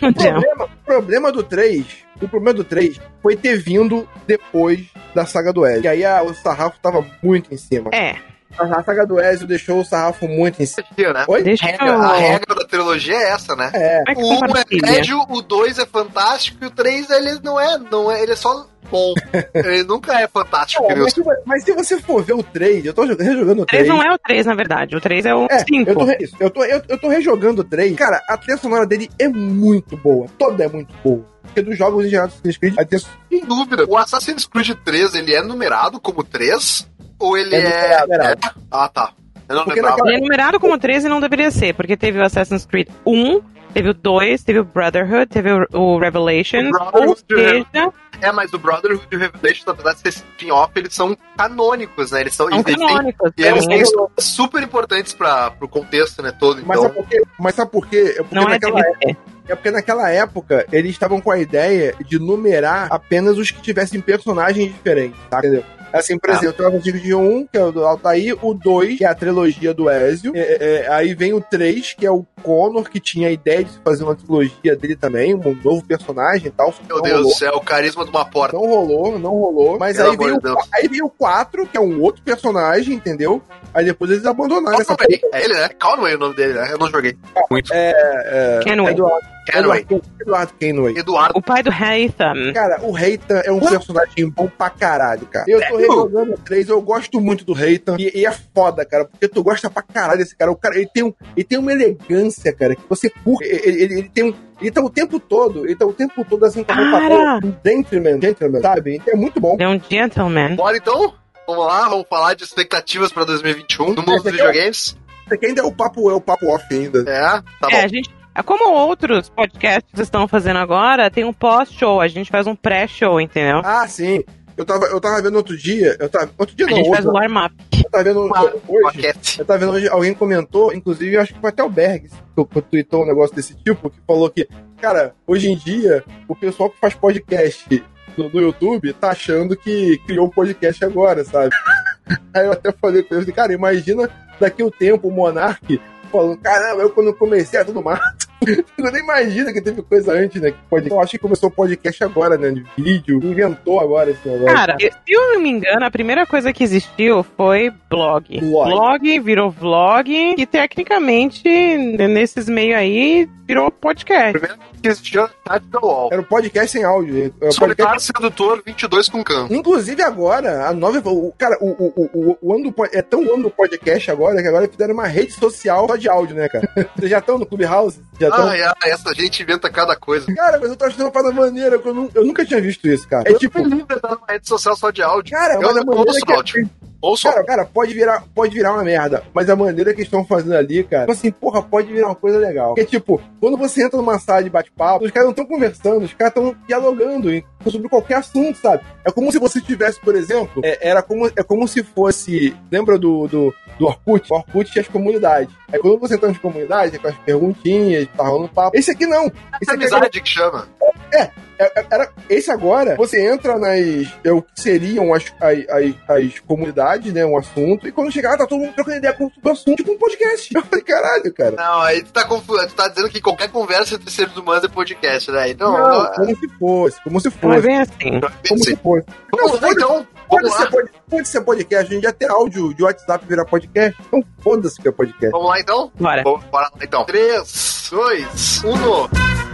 O problema, o problema do 3, o problema do 3 foi ter vindo depois da saga do Ezio. E aí a- o sarrafo tava muito em cima. É, A saga do Ezio deixou o sarrafo muito em cima. né? Oi? deixa Regra- eu... a regra da trilogia é essa, né? É. É O 1 é médio, o 2 é fantástico e o 3 ele não é, não é, ele é só bom. ele nunca é fantástico, nem mas, mas se você for ver o 3, eu tô jogando- rejogando o O 3 3. não é o 3, na verdade. O 3 é o É, 5. eu tô, re- eu, tô, eu, eu tô rejogando o 3. Cara, a trilha sonora dele é muito boa. Toda é muito boa. Porque dos jogos em geral do Assassin's Creed, a trilha Sem dúvida. O Assassin's Creed 3, ele é numerado como 3? Ou ele É é. numerado. é- Ah, tá. Eu não Porque lembrava. naquela- Ele é numerado como 13 e não deveria ser, porque teve o Assassin's Creed 1, teve o 2, teve o Brotherhood, teve o, o Revelations, O Brotherhood, ou seja, É, mas o Brotherhood e o Revelation, apesar de ser spin-off, eles são canônicos, né? Eles são. são eles têm- canônicos. E eles né? têm super importantes para pro contexto, né? Todo. Mas Então, sabe por quê? Mas sabe por quê? É porque Não é naquela, DLC. É porque naquela época eles estavam com a ideia de numerar apenas os que tivessem personagens diferentes, tá? Entendeu? Assim, por Ah. exemplo, tem o Antigo de 1, que é o do Altair, o 2, que é a trilogia do Ezio. É, é, aí vem o 3, que é o Connor, que tinha a ideia de fazer uma trilogia dele também, um novo personagem e tal. Meu Não Deus rolou. do céu, o carisma de uma porta. Não rolou, não rolou. Mas Pelo aí de o, aí veio o 4, que é um outro personagem, entendeu? Aí depois eles abandonaram essa. É ele, né? Conway é o nome dele, né? Eu não joguei. Muito. É, Kenway. Eduardo, Kenway. Eduardo, Eduardo Kenway. Eduardo. O pai do Haytham. Cara, o Reitan é um personagem bom pra caralho, cara. Eu tô rejogando o 3, eu gosto muito do Reitan. E, e é foda, cara, porque tu gosta pra caralho desse cara. O cara, ele tem, um, ele tem uma elegância, cara, que você curte. Ele, ele, ele tem um. Ele tá o tempo todo, ele tá o tempo todo assim com a roupa Cara! um gentleman, gentleman, sabe? É muito bom. É um gentleman. Bora então? Vamos lá, vamos falar de expectativas pra 2021 no mundo Esse dos é videogames. Isso aqui ainda é o papo, é o papo off ainda. É, tá É, bom. a gente. É Como outros podcasts estão fazendo agora, tem um pós-show. A gente faz um pré-show, entendeu? Ah, sim. Eu tava, eu tava vendo outro dia, eu tava, outro dia A não, gente hoje, faz o warm-up. eu tava vendo hoje. Eu tava vendo hoje, alguém comentou, inclusive acho que foi até o Bergs que tweetou um negócio desse tipo, que falou que, cara, hoje em dia, o pessoal que faz podcast no, no YouTube tá achando que criou um podcast agora, sabe? Aí eu até falei com ele, cara, imagina daqui o tempo o Monark falando, caramba, eu quando comecei era tudo mato. Tu nem imagina que teve coisa antes, né? Que pode... Eu acho que começou o podcast agora, né? De vídeo. Inventou agora esse negócio. Cara, se eu não me engano, a primeira coisa que existiu foi blog. Blog. Blog virou vlog, e tecnicamente, nesses meios aí, virou podcast. Que existia Type the Wall. Era um podcast sem áudio. Era um podcast Solitário Sedutor 22 com Cam. Inclusive agora, a nova. O, cara, o, o, o, o, ano do, é tão ano do podcast agora que agora fizeram uma rede social só de áudio, né, cara? Vocês já estão no Clubhouse? Já estão? Ai, ai, essa gente inventa cada coisa. Cara, mas eu tô achando uma parada maneira, eu, eu nunca tinha visto isso, cara. É Eu tipo, livre numa rede social só de áudio. cara, eu mas a maneira que, áudio. Ouço Cara, cara, pode virar, pode virar uma merda, mas a maneira que eles estão fazendo ali, cara, tipo assim, porra, pode virar uma coisa legal. Porque, tipo, quando você entra numa sala de bate-papo, os caras não estão conversando, os caras estão dialogando em- sobre qualquer assunto, sabe? É como se você tivesse, por exemplo, é, era como, é como se fosse, lembra do, do, do Orkut? O Orkut tinha as comunidades. Aí quando você entra nas comunidades, com as perguntinhas, tá rolando papo. Esse aqui não. Esse aqui é amizade que chama. É, é- era, esse agora, você entra nas. É, o que seriam as, as, as, as comunidades, né? Um assunto, e quando chegar, tá todo mundo trocando ideia com o assunto, tipo um podcast. Eu falei, caralho, cara. Não, aí tu tá, confu... tu tá dizendo que qualquer conversa entre seres humanos é podcast, né? Então, Não, não, como se fosse, como se Não é fosse. bem assim. Como se fosse. Vamos lá, então. Pode ser, lá. pod- pode ser podcast, a gente já tem áudio de WhatsApp virar podcast. Então foda-se que é podcast. Vamos lá, então? Bora. Bora lá, então. 3, 2, 1.